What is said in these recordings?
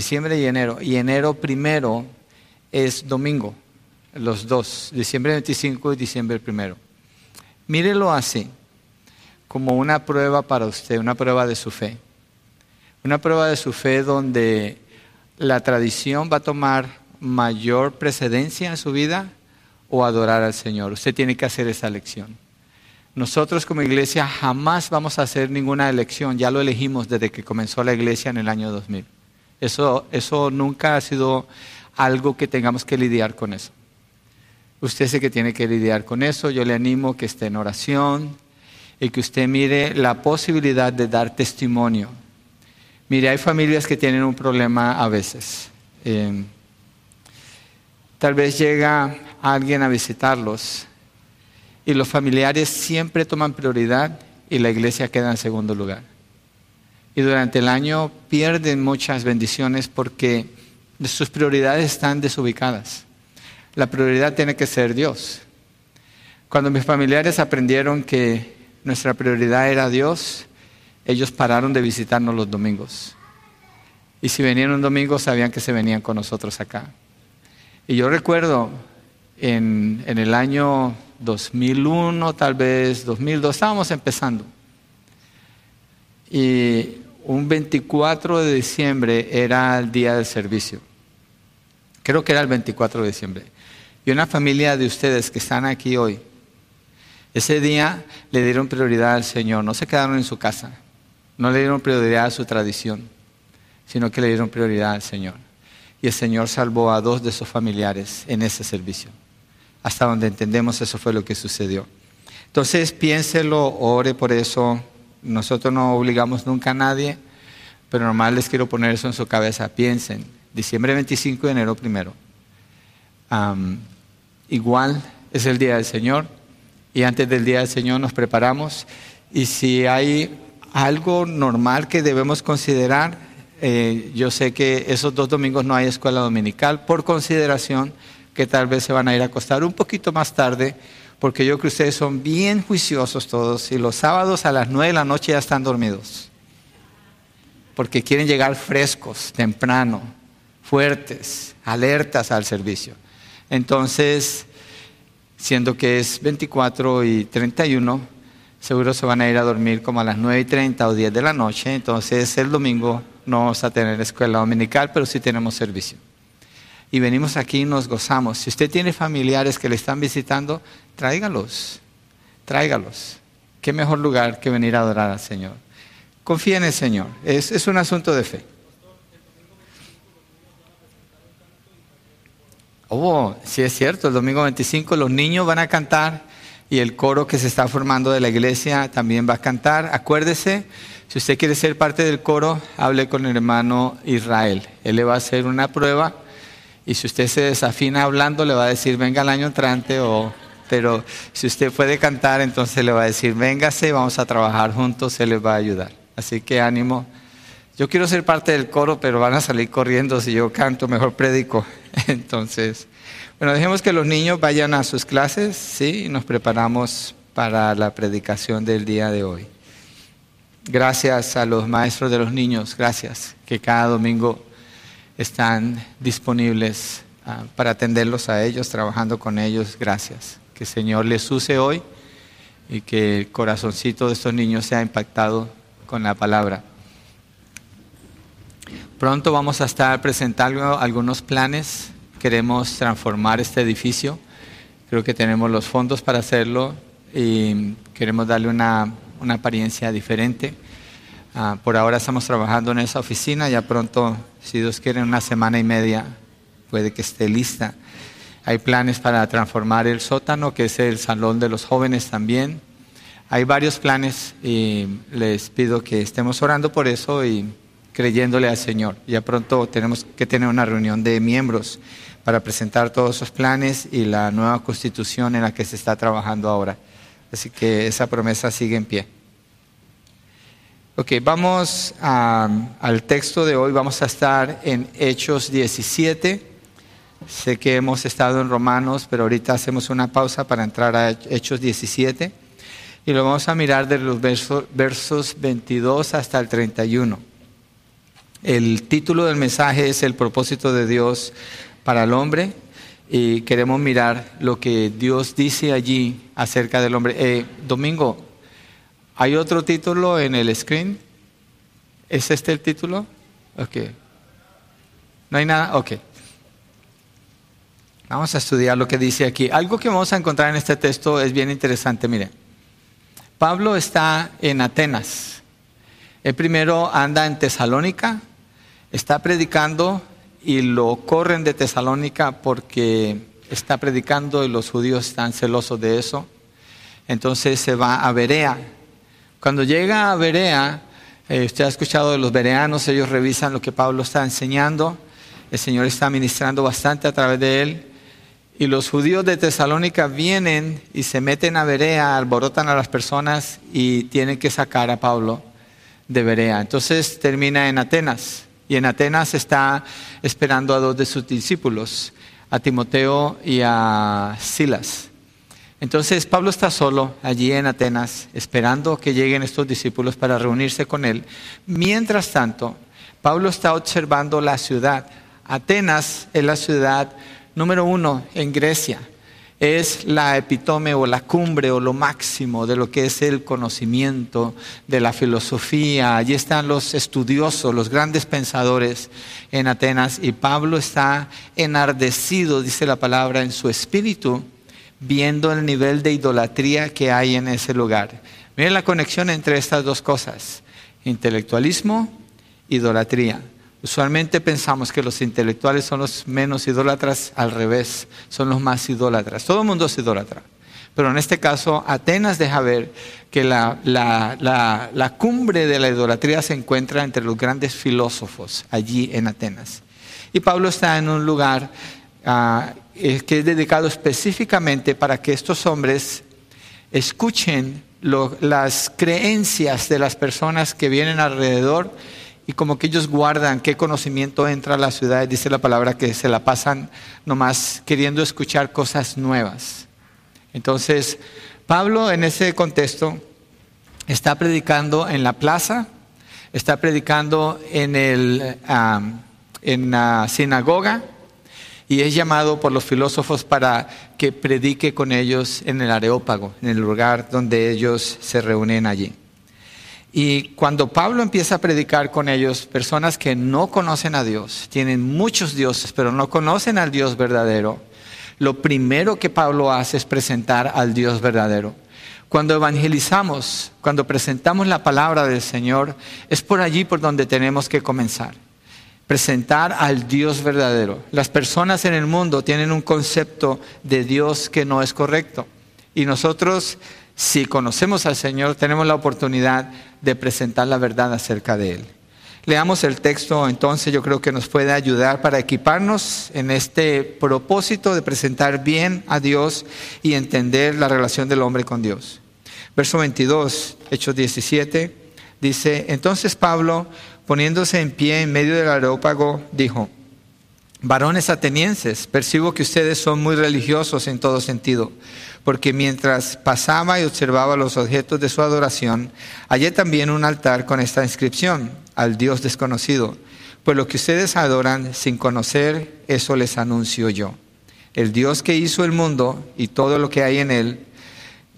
diciembre y enero. Y enero primero es domingo, los dos, diciembre 25 y diciembre primero. Mírelo así, como una prueba para usted, una prueba de su fe. Una prueba de su fe donde la tradición va a tomar mayor precedencia en su vida o adorar al Señor. Usted tiene que hacer esa elección. Nosotros como iglesia jamás vamos a hacer ninguna elección, ya lo elegimos desde que comenzó la iglesia en el año 2000. Eso, eso nunca ha sido algo que tengamos que lidiar con eso. Usted sé que tiene que lidiar con eso, yo le animo que esté en oración y que usted mire la posibilidad de dar testimonio. Mire, hay familias que tienen un problema a veces. Eh, tal vez llega alguien a visitarlos y los familiares siempre toman prioridad y la iglesia queda en segundo lugar. Y durante el año pierden muchas bendiciones porque sus prioridades están desubicadas. La prioridad tiene que ser Dios. Cuando mis familiares aprendieron que nuestra prioridad era Dios, ellos pararon de visitarnos los domingos. Y si venían un domingo, sabían que se venían con nosotros acá. Y yo recuerdo en, el año 2001, tal vez 2002, estábamos empezando. Y un 24 de diciembre era el día del servicio. Creo que era el 24 de diciembre. Y una familia de ustedes que están aquí hoy, ese día le dieron prioridad al Señor, no se quedaron en su casa, no le dieron prioridad a su tradición, sino que le dieron prioridad al Señor. Y el Señor salvó a dos de sus familiares en ese servicio. Hasta donde entendemos eso fue lo que sucedió. Entonces piénselo, ore por eso. Nosotros no obligamos nunca a nadie, pero normal les quiero poner eso en su cabeza. Piensen, diciembre 25 y enero primero. igual es el día del Señor y antes del día del Señor nos preparamos y si hay algo normal que debemos considerar, eh, yo sé que esos dos domingos no hay escuela dominical por consideración que tal vez se van a ir a acostar un poquito más tarde, porque yo creo que ustedes son bien juiciosos todos y los sábados a las nueve de la noche ya están dormidos, porque quieren llegar frescos, temprano, fuertes, alertas al servicio. Entonces, siendo que es 24 y 31, seguro se van a ir a dormir como a las 9 y 30 o 10 de la noche, entonces el domingo no vamos a tener escuela dominical, pero sí tenemos servicio y venimos aquí y nos gozamos. Si usted tiene familiares que le están visitando, tráigalos, tráigalos. Qué mejor lugar que venir a adorar al Señor. Confía en el Señor, es, un asunto de fe. Oh, sí es cierto, el domingo 25 los niños van a cantar y el coro que se está formando de la iglesia también va a cantar. Acuérdese, si usted quiere ser parte del coro, hable con el hermano Israel. Él le va a hacer una prueba y si usted se desafina hablando, le va a decir, venga el año entrante, o, pero si usted puede cantar, entonces le va a decir, véngase, vamos a trabajar juntos, se les va a ayudar. Así que ánimo. Yo quiero ser parte del coro, pero van a salir corriendo si yo canto, mejor predico. Entonces, bueno, dejemos que los niños vayan a sus clases, ¿sí? Y nos preparamos para la predicación del día de hoy. Gracias a los maestros de los niños, gracias, que cada domingo están disponibles ah, para atenderlos a ellos, trabajando con ellos. Gracias. Que el Señor les use hoy y que el corazoncito de estos niños sea impactado con la palabra. Pronto vamos a estar presentando algunos planes. Queremos transformar este edificio. Creo que tenemos los fondos para hacerlo y queremos darle una, una apariencia diferente. Ah, por ahora estamos trabajando en esa oficina, ya pronto, si Dios quiere, en una semana y media puede que esté lista. Hay planes para transformar el sótano, que es el salón de los jóvenes también. Hay varios planes y les pido que estemos orando por eso y creyéndole al Señor. Ya pronto tenemos que tener una reunión de miembros para presentar todos esos planes y la nueva constitución en la que se está trabajando ahora. Así que esa promesa sigue en pie. Ok, vamos al texto de hoy. Vamos a estar en Hechos 17. Sé que hemos estado en Romanos, pero ahorita hacemos una pausa para entrar a Hechos 17. Y lo vamos a mirar de los versos, versos 22 hasta el 31. El título del mensaje es El propósito de Dios para el hombre y queremos mirar lo que Dios dice allí acerca del hombre. Eh, Domingo, ¿hay otro título en el screen? ¿Es este el título? Ok. ¿No hay nada? Ok. Vamos a estudiar lo que dice aquí. Algo que vamos a encontrar en este texto es bien interesante. Mire, Pablo está en Atenas. El primero anda en Tesalónica, está predicando y lo corren de Tesalónica porque está predicando y los judíos están celosos de eso. Entonces se va a Berea. Cuando llega a Berea, eh, usted ha escuchado de los bereanos, ellos revisan lo que Pablo está enseñando. El Señor está ministrando bastante a través de él. Y los judíos de Tesalónica vienen y se meten a Berea, alborotan a las personas y tienen que sacar a Pablo de Berea. Entonces termina en Atenas. Y en Atenas está esperando a dos de sus discípulos, a Timoteo y a Silas. Entonces Pablo está solo allí en Atenas, esperando que lleguen estos discípulos para reunirse con él. Mientras tanto, Pablo está observando la ciudad. Atenas es la ciudad número uno en Grecia. Es la epitome o la cumbre o lo máximo de lo que es el conocimiento de la filosofía. Allí están los estudiosos, los grandes pensadores en Atenas y Pablo está enardecido, dice la palabra, en su espíritu, viendo el nivel de idolatría que hay en ese lugar. Miren la conexión entre estas dos cosas, intelectualismo, idolatría. Usualmente pensamos que los intelectuales son los menos idólatras, al revés, son los más idólatras. Todo el mundo es idólatra. Pero en este caso, Atenas deja ver que la, cumbre de la idolatría se encuentra entre los grandes filósofos allí en Atenas. Y Pablo está en un lugar ah, que es dedicado específicamente para que estos hombres escuchen las creencias de las personas que vienen alrededor y como que ellos guardan qué conocimiento entra a la ciudad, dice la palabra que se la pasan nomás queriendo escuchar cosas nuevas. Entonces, Pablo en ese contexto está predicando en la plaza, está predicando en, el, en la sinagoga y es llamado por los filósofos para que predique con ellos en el Areópago, en el lugar donde ellos se reúnen allí. Y cuando Pablo empieza a predicar con ellos, personas que no conocen a Dios, tienen muchos dioses, pero no conocen al Dios verdadero, lo primero que Pablo hace es presentar al Dios verdadero. Cuando evangelizamos, cuando presentamos la palabra del Señor, es por allí por donde tenemos que comenzar. Presentar al Dios verdadero. Las personas en el mundo tienen un concepto de Dios que no es correcto. Y nosotros si conocemos al Señor, tenemos la oportunidad de presentar la verdad acerca de Él. Leamos el texto, entonces yo creo que nos puede ayudar para equiparnos en este propósito de presentar bien a Dios y entender la relación del hombre con Dios. Verso 22, Hechos 17, dice, entonces Pablo, poniéndose en pie en medio del areópago, dijo, varones atenienses, percibo que ustedes son muy religiosos en todo sentido porque mientras pasaba y observaba los objetos de su adoración, hallé también un altar con esta inscripción, al Dios desconocido. Pues lo que ustedes adoran sin conocer, eso les anuncio yo. El Dios que hizo el mundo y todo lo que hay en él,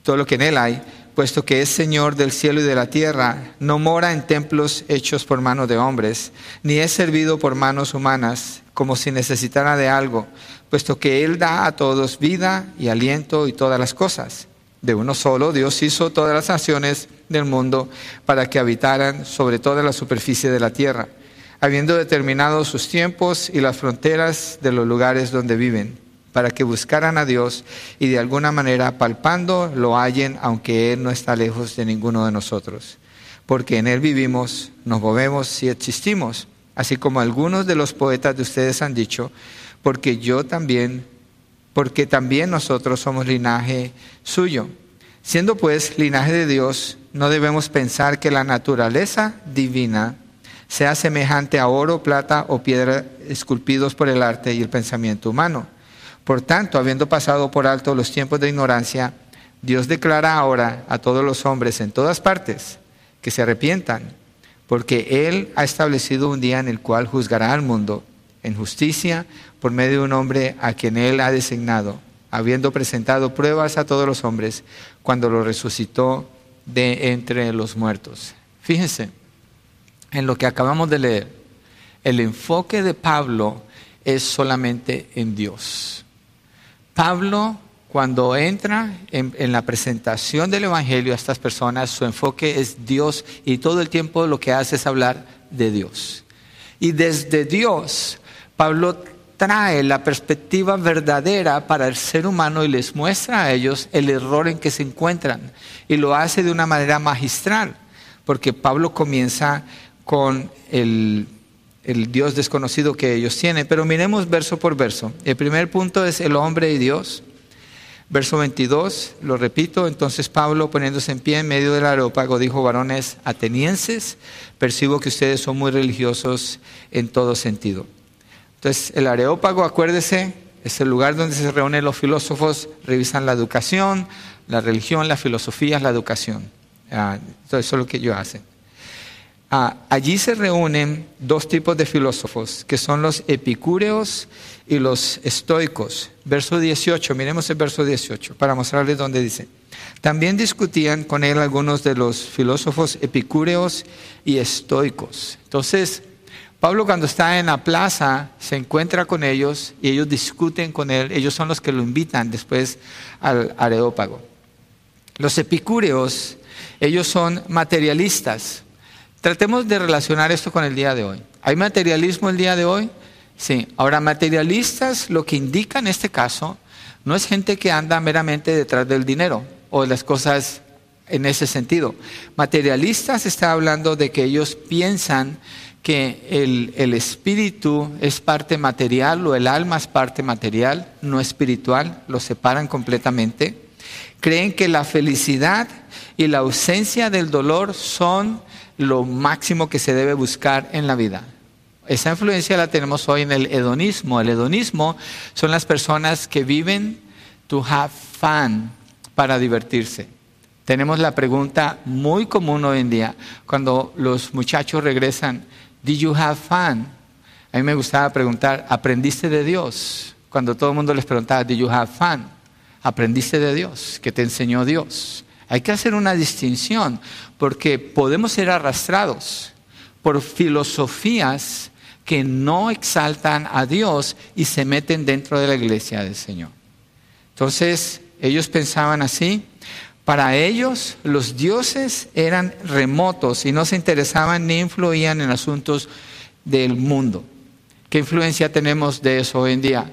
todo lo que en él hay, puesto que es Señor del cielo y de la tierra, no mora en templos hechos por manos de hombres, ni es servido por manos humanas, como si necesitara de algo, puesto que Él da a todos vida y aliento y todas las cosas. De uno solo Dios hizo todas las naciones del mundo para que habitaran sobre toda la superficie de la tierra, habiendo determinado sus tiempos y las fronteras de los lugares donde viven, para que buscaran a Dios y de alguna manera palpando lo hallen, aunque Él no está lejos de ninguno de nosotros. Porque en Él vivimos, nos movemos y existimos, así como algunos de los poetas de ustedes han dicho, porque yo también, porque también nosotros somos linaje suyo. Siendo pues linaje de Dios, no debemos pensar que la naturaleza divina sea semejante a oro, plata o piedra esculpidos por el arte y el pensamiento humano. Por tanto, habiendo pasado por alto los tiempos de ignorancia, Dios declara ahora a todos los hombres en todas partes que se arrepientan porque Él ha establecido un día en el cual juzgará al mundo en justicia por medio de un hombre a quien Él ha designado, habiendo presentado pruebas a todos los hombres cuando lo resucitó de entre los muertos. Fíjense en lo que acabamos de leer. El enfoque de Pablo es solamente en Dios. Pablo, cuando entra en, la presentación del Evangelio a estas personas, su enfoque es Dios y todo el tiempo lo que hace es hablar de Dios. Y desde Dios, Pablo trae la perspectiva verdadera para el ser humano y les muestra a ellos el error en que se encuentran. Y lo hace de una manera magistral, porque Pablo comienza con el el Dios desconocido que ellos tienen. Pero miremos verso por verso. El primer punto es el hombre y Dios. Verso 22, lo repito, entonces Pablo poniéndose en pie en medio del areópago dijo, varones atenienses, percibo que ustedes son muy religiosos en todo sentido. Entonces el areópago, acuérdese, es el lugar donde se reúnen los filósofos, revisan la educación, la religión, la filosofía, la educación. Ah, eso es lo que ellos hacen. Ah, allí se reúnen dos tipos de filósofos, que son los epicúreos y los estoicos. Verso 18, miremos el verso 18 para mostrarles dónde dice. También discutían con él algunos de los filósofos epicúreos y estoicos. Entonces, Pablo cuando está en la plaza se encuentra con ellos y ellos discuten con él. Ellos son los que lo invitan después al areópago. Los epicúreos, ellos son materialistas. Tratemos de relacionar esto con el día de hoy. ¿Hay materialismo el día de hoy? Sí. Ahora, materialistas lo que indica en este caso no es gente que anda meramente detrás del dinero o de las cosas en ese sentido. Materialistas está hablando de que ellos piensan que el, el, espíritu es parte material o el alma es parte material, no espiritual, lo separan completamente. Creen que la felicidad y la ausencia del dolor son lo máximo que se debe buscar en la vida. Esa influencia la tenemos hoy en el hedonismo. El hedonismo son las personas que viven to have fun, para divertirse. Tenemos la pregunta muy común hoy en día cuando los muchachos regresan, ¿Did you have fun? A mí me gustaba preguntar, ¿aprendiste de Dios? Cuando todo el mundo les preguntaba, ¿Did you have fun? ¿Aprendiste de Dios? ¿Qué te enseñó Dios? Hay que hacer una distinción porque podemos ser arrastrados por filosofías que no exaltan a Dios y se meten dentro de la iglesia del Señor. Entonces, ellos pensaban así. Para ellos, los dioses eran remotos y no se interesaban ni influían en asuntos del mundo. ¿Qué influencia tenemos de eso hoy en día?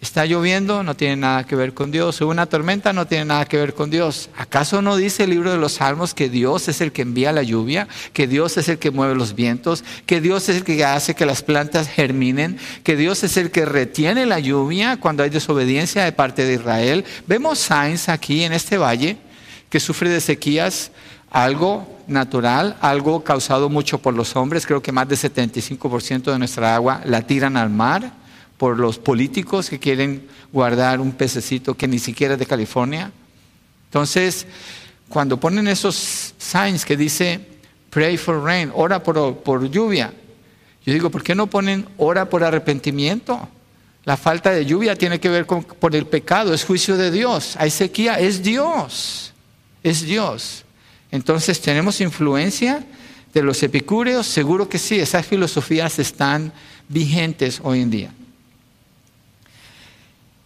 Está lloviendo, no tiene nada que ver con Dios. Hubo una tormenta, no tiene nada que ver con Dios. ¿Acaso no dice el libro de los Salmos que Dios es el que envía la lluvia, que Dios es el que mueve los vientos, que Dios es el que hace que las plantas germinen, que Dios es el que retiene la lluvia cuando hay desobediencia de parte de Israel? Vemos signs aquí en este valle que sufre de sequías, algo natural, algo causado mucho por los hombres. Creo que más del 75% de nuestra agua la tiran al mar por los políticos que quieren guardar un pececito que ni siquiera es de California. Entonces, cuando ponen esos signs que dice pray for rain, ora por, por lluvia, yo digo, ¿por qué no ponen ora por arrepentimiento? La falta de lluvia tiene que ver con por el pecado, es juicio de Dios. Hay sequía, es Dios, es Dios. Entonces, ¿tenemos influencia de los epicúreos? Seguro que sí, esas filosofías están vigentes hoy en día.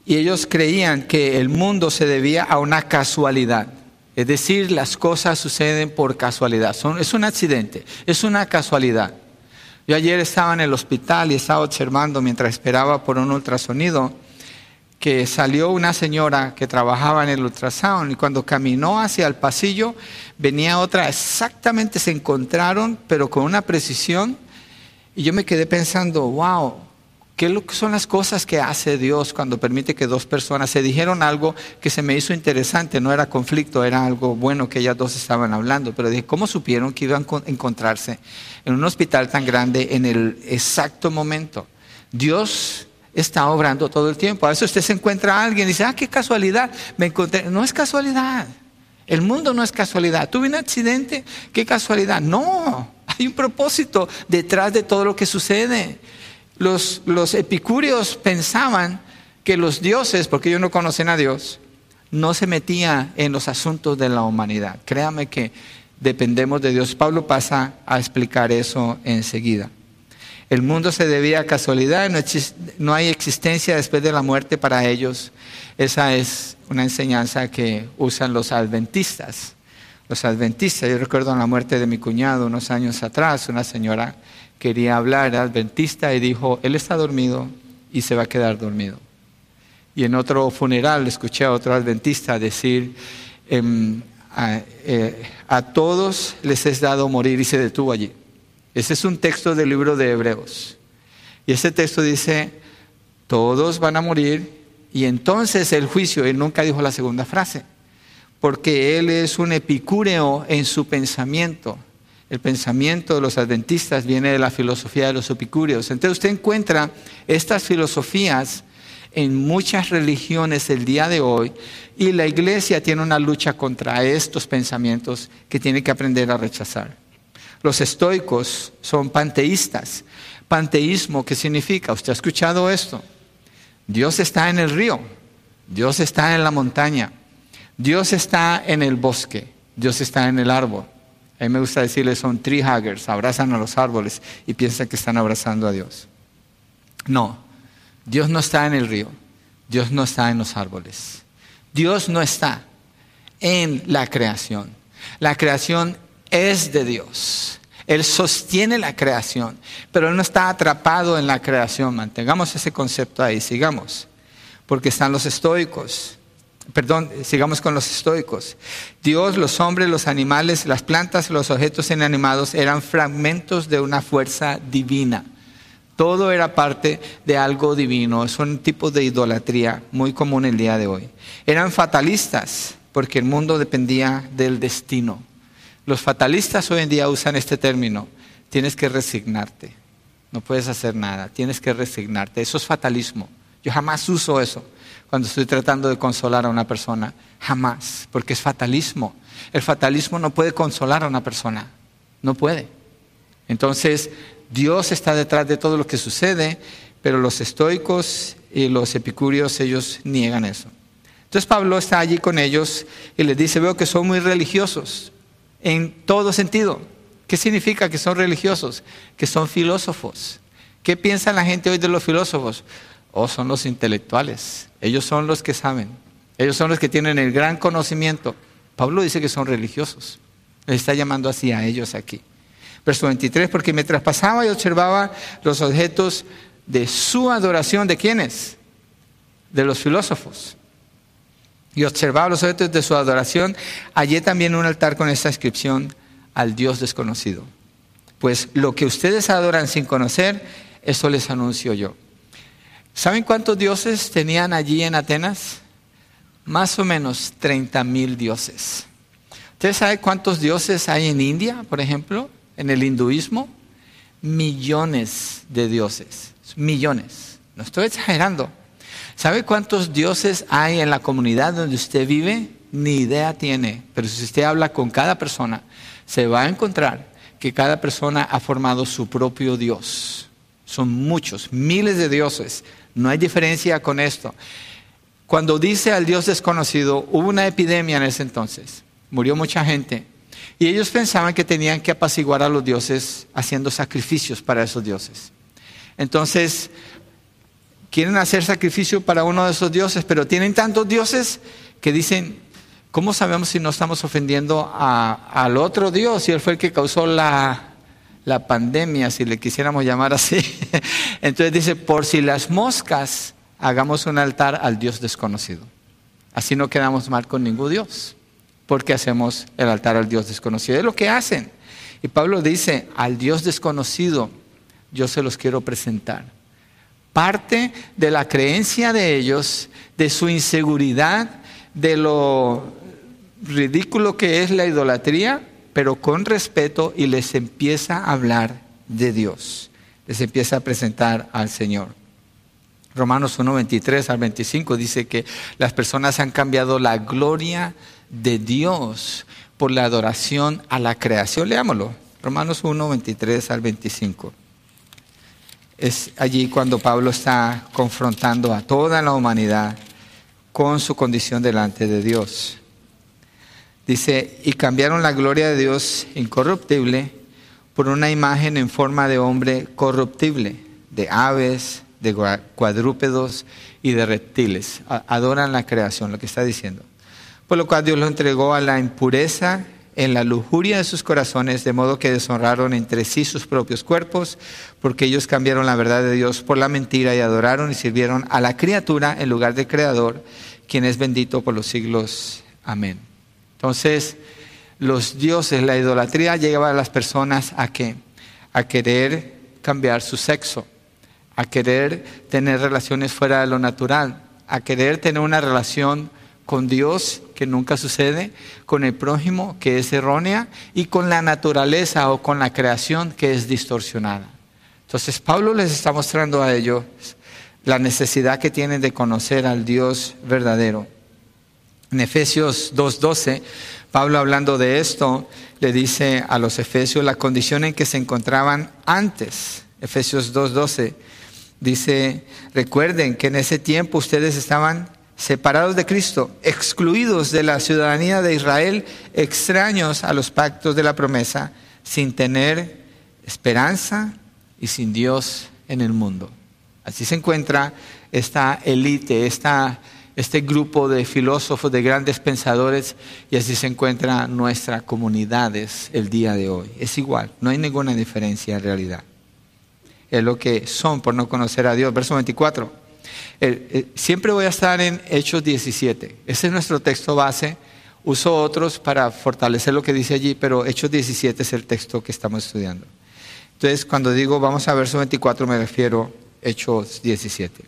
Y ellos creían que el mundo se debía a una casualidad. Es decir, las cosas suceden por casualidad. es un accidente, es una casualidad. Yo ayer estaba en el hospital y estaba observando mientras esperaba por un ultrasonido que salió una señora que trabajaba en el ultrasound y cuando caminó hacia el pasillo venía otra, exactamente se encontraron, pero con una precisión. Y yo me quedé pensando, wow, ¿Qué son las cosas que hace Dios cuando permite que dos personas se dijeron algo que se me hizo interesante? No era conflicto, era algo bueno que ellas dos estaban hablando, pero dije, ¿cómo supieron que iban a encontrarse en un hospital tan grande en el exacto momento? Dios está obrando todo el tiempo. A veces usted se encuentra a alguien y dice, ah, qué casualidad, me encontré. No es casualidad. El mundo no es casualidad. Tuve un accidente, qué casualidad. No, Hay un propósito detrás de todo lo que sucede. Los, epicúreos pensaban que los dioses, porque ellos no conocen a Dios, no se metía en los asuntos de la humanidad. Créame que dependemos de Dios. Pablo pasa a explicar eso enseguida. El mundo se debía a casualidad, no, hay existencia después de la muerte para ellos. Esa es una enseñanza que usan los adventistas. Los adventistas, yo recuerdo la muerte de mi cuñado unos años atrás, una señora quería hablar, era adventista, y dijo, él está dormido y se va a quedar dormido. Y en otro funeral escuché a otro adventista decir, em, eh, a, todos les es dado morir y se detuvo allí. Ese es un texto del libro de Hebreos. Y ese texto dice, todos van a morir y entonces el juicio, él nunca dijo la segunda frase, porque él es un epicúreo en su pensamiento. El pensamiento de los adventistas viene de la filosofía de los epicúreos. Entonces usted encuentra estas filosofías en muchas religiones el día de hoy y la iglesia tiene una lucha contra estos pensamientos que tiene que aprender a rechazar. Los estoicos son panteístas. Panteísmo, ¿qué significa? ¿Usted ha escuchado esto? Dios está en el río, Dios está en la montaña, Dios está en el bosque, Dios está en el árbol. A mí me gusta decirle, son tree huggers, abrazan a los árboles y piensan que están abrazando a Dios. No, Dios no está en el río, Dios no está en los árboles, Dios no está en la creación. La creación es de Dios. Él sostiene la creación, pero Él no está atrapado en la creación. Mantengamos ese concepto ahí, sigamos, porque están los estoicos. Perdón, sigamos con los estoicos. Dios, los hombres, los animales, las plantas, los objetos inanimados eran fragmentos de una fuerza divina. Todo era parte de algo divino. Es un tipo de idolatría muy común el día de hoy. Eran fatalistas porque el mundo dependía del destino. Los fatalistas hoy en día usan este término. Tienes que resignarte. No puedes hacer nada. Tienes que resignarte. Eso es fatalismo. Yo jamás uso eso cuando estoy tratando de consolar a una persona. Jamás. Porque es fatalismo. El fatalismo no puede consolar a una persona. No puede. Entonces, Dios está detrás de todo lo que sucede, pero los estoicos y los epicúreos, ellos niegan eso. Entonces Pablo está allí con ellos y les dice, veo que son muy religiosos, en todo sentido. ¿Qué significa que son religiosos? Que son filósofos. ¿Qué piensa la gente hoy de los filósofos? Oh, son los intelectuales. Ellos son los que saben. Ellos son los que tienen el gran conocimiento. Pablo dice que son religiosos. Les está llamando así a ellos aquí. Verso 23, porque me traspasaba y observaba los objetos de su adoración, ¿de quiénes? De los filósofos. Y observaba los objetos de su adoración, hallé también un altar con esta inscripción al Dios desconocido. Pues lo que ustedes adoran sin conocer, eso les anuncio yo. ¿Saben cuántos dioses tenían allí en Atenas? Más o menos 30 mil dioses. ¿Ustedes saben cuántos dioses hay en India, por ejemplo? en el hinduismo millones de dioses, millones. No estoy exagerando. ¿Sabe cuántos dioses hay en la comunidad donde usted vive? Ni idea tiene. Pero si usted habla con cada persona, se va a encontrar que cada persona ha formado su propio Dios. Son muchos, miles de dioses. No hay diferencia con esto. Cuando dice al Dios desconocido, hubo una epidemia en ese entonces. Murió mucha gente. Y ellos pensaban que tenían que apaciguar a los dioses haciendo sacrificios para esos dioses. Entonces, quieren hacer sacrificio para uno de esos dioses, pero tienen tantos dioses que dicen, ¿cómo sabemos si no estamos ofendiendo al otro dios? Y él fue el que causó la, la pandemia, si le quisiéramos llamar así. Entonces dice, por si las moscas, hagamos un altar al dios desconocido. Así no quedamos mal con ningún dios porque hacemos el altar al Dios desconocido. Es lo que hacen. Y Pablo dice, al Dios desconocido yo se los quiero presentar. Parte de la creencia de ellos, de su inseguridad, de lo ridículo que es la idolatría, pero con respeto y les empieza a hablar de Dios. Les empieza a presentar al Señor. Romanos 1, 23 al 25 dice que las personas han cambiado la gloria de Dios por la adoración a la creación. Leámoslo. Romanos 1, 23 al 25. Es allí cuando Pablo está confrontando a toda la humanidad con su condición delante de Dios. Dice, y cambiaron la gloria de Dios incorruptible por una imagen en forma de hombre corruptible, de aves, de cuadrúpedos y de reptiles. Adoran la creación, lo que está diciendo. Por lo cual Dios lo entregó a la impureza en la lujuria de sus corazones, de modo que deshonraron entre sí sus propios cuerpos, porque ellos cambiaron la verdad de Dios por la mentira y adoraron y sirvieron a la criatura en lugar del Creador, quien es bendito por los siglos. Amén. Entonces, los dioses, la idolatría lleva a las personas a que a querer cambiar su sexo, a querer tener relaciones fuera de lo natural, a querer tener una relación con Dios que nunca sucede, con el prójimo que es errónea y con la naturaleza o con la creación que es distorsionada. Entonces Pablo les está mostrando a ellos la necesidad que tienen de conocer al Dios verdadero. En Efesios 2.12, Pablo hablando de esto, le dice a los Efesios la condición en que se encontraban antes. Efesios 2.12 dice, recuerden que en ese tiempo ustedes estaban separados de Cristo, excluidos de la ciudadanía de Israel, extraños a los pactos de la promesa, sin tener esperanza y sin Dios en el mundo. Así se encuentra esta élite, este grupo de filósofos, de grandes pensadores, y así se encuentran nuestras comunidades el día de hoy. Es igual, no hay ninguna diferencia en realidad. Es lo que son por no conocer a Dios. Verso 24. Eh, siempre voy a estar en Hechos 17. Ese es nuestro texto base. Uso otros para fortalecer lo que dice allí, pero Hechos 17 es el texto que estamos estudiando. Entonces, cuando digo vamos a verso 24, me refiero a Hechos 17.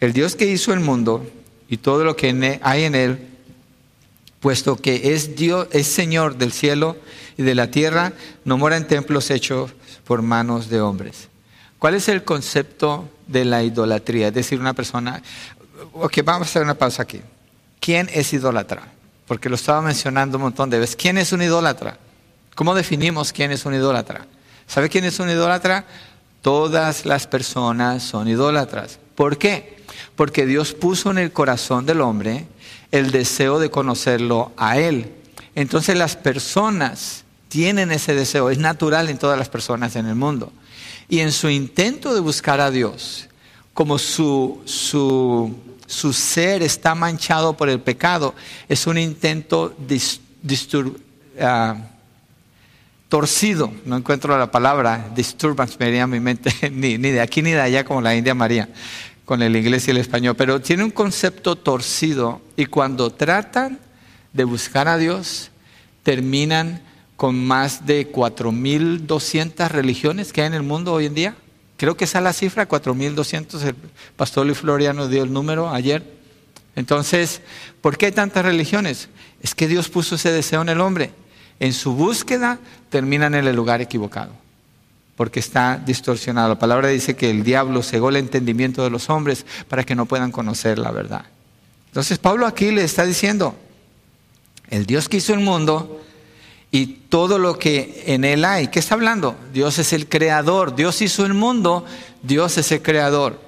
El Dios que hizo el mundo y todo lo que e, hay en él, puesto que es Dios, es Señor del cielo y de la tierra, no mora en templos hechos por manos de hombres. ¿Cuál es el concepto de la idolatría? Es decir, una persona... Ok, vamos a hacer una pausa aquí. ¿Quién es idólatra? Porque lo estaba mencionando un montón de veces. ¿Quién es un idólatra? ¿Cómo definimos quién es un idólatra? ¿Sabe quién es un idólatra? Todas las personas son idólatras. ¿Por qué? Porque Dios puso en el corazón del hombre el deseo de conocerlo a Él. Entonces las personas tienen ese deseo, es natural en todas las personas en el mundo. Y en su intento de buscar a Dios, como su, su, ser está manchado por el pecado, es un intento ah, torcido, no encuentro la palabra, disturbance me a mi mente, ni, ni de aquí ni de allá como la India María, con el inglés y el español, pero tiene un concepto torcido y cuando tratan de buscar a Dios, terminan con más de 4.200 religiones que hay en el mundo hoy en día. Creo que esa es la cifra, 4.200. El pastor Luis Floriano dio el número ayer. Entonces, ¿por qué hay tantas religiones? Es que Dios puso ese deseo en el hombre. En su búsqueda terminan en el lugar equivocado, porque está distorsionado. La palabra dice que el diablo cegó el entendimiento de los hombres para que no puedan conocer la verdad. Entonces Pablo aquí le está diciendo, el Dios que hizo el mundo y todo lo que en él hay. ¿Qué está hablando? Dios es el creador, Dios hizo el mundo, Dios es el creador.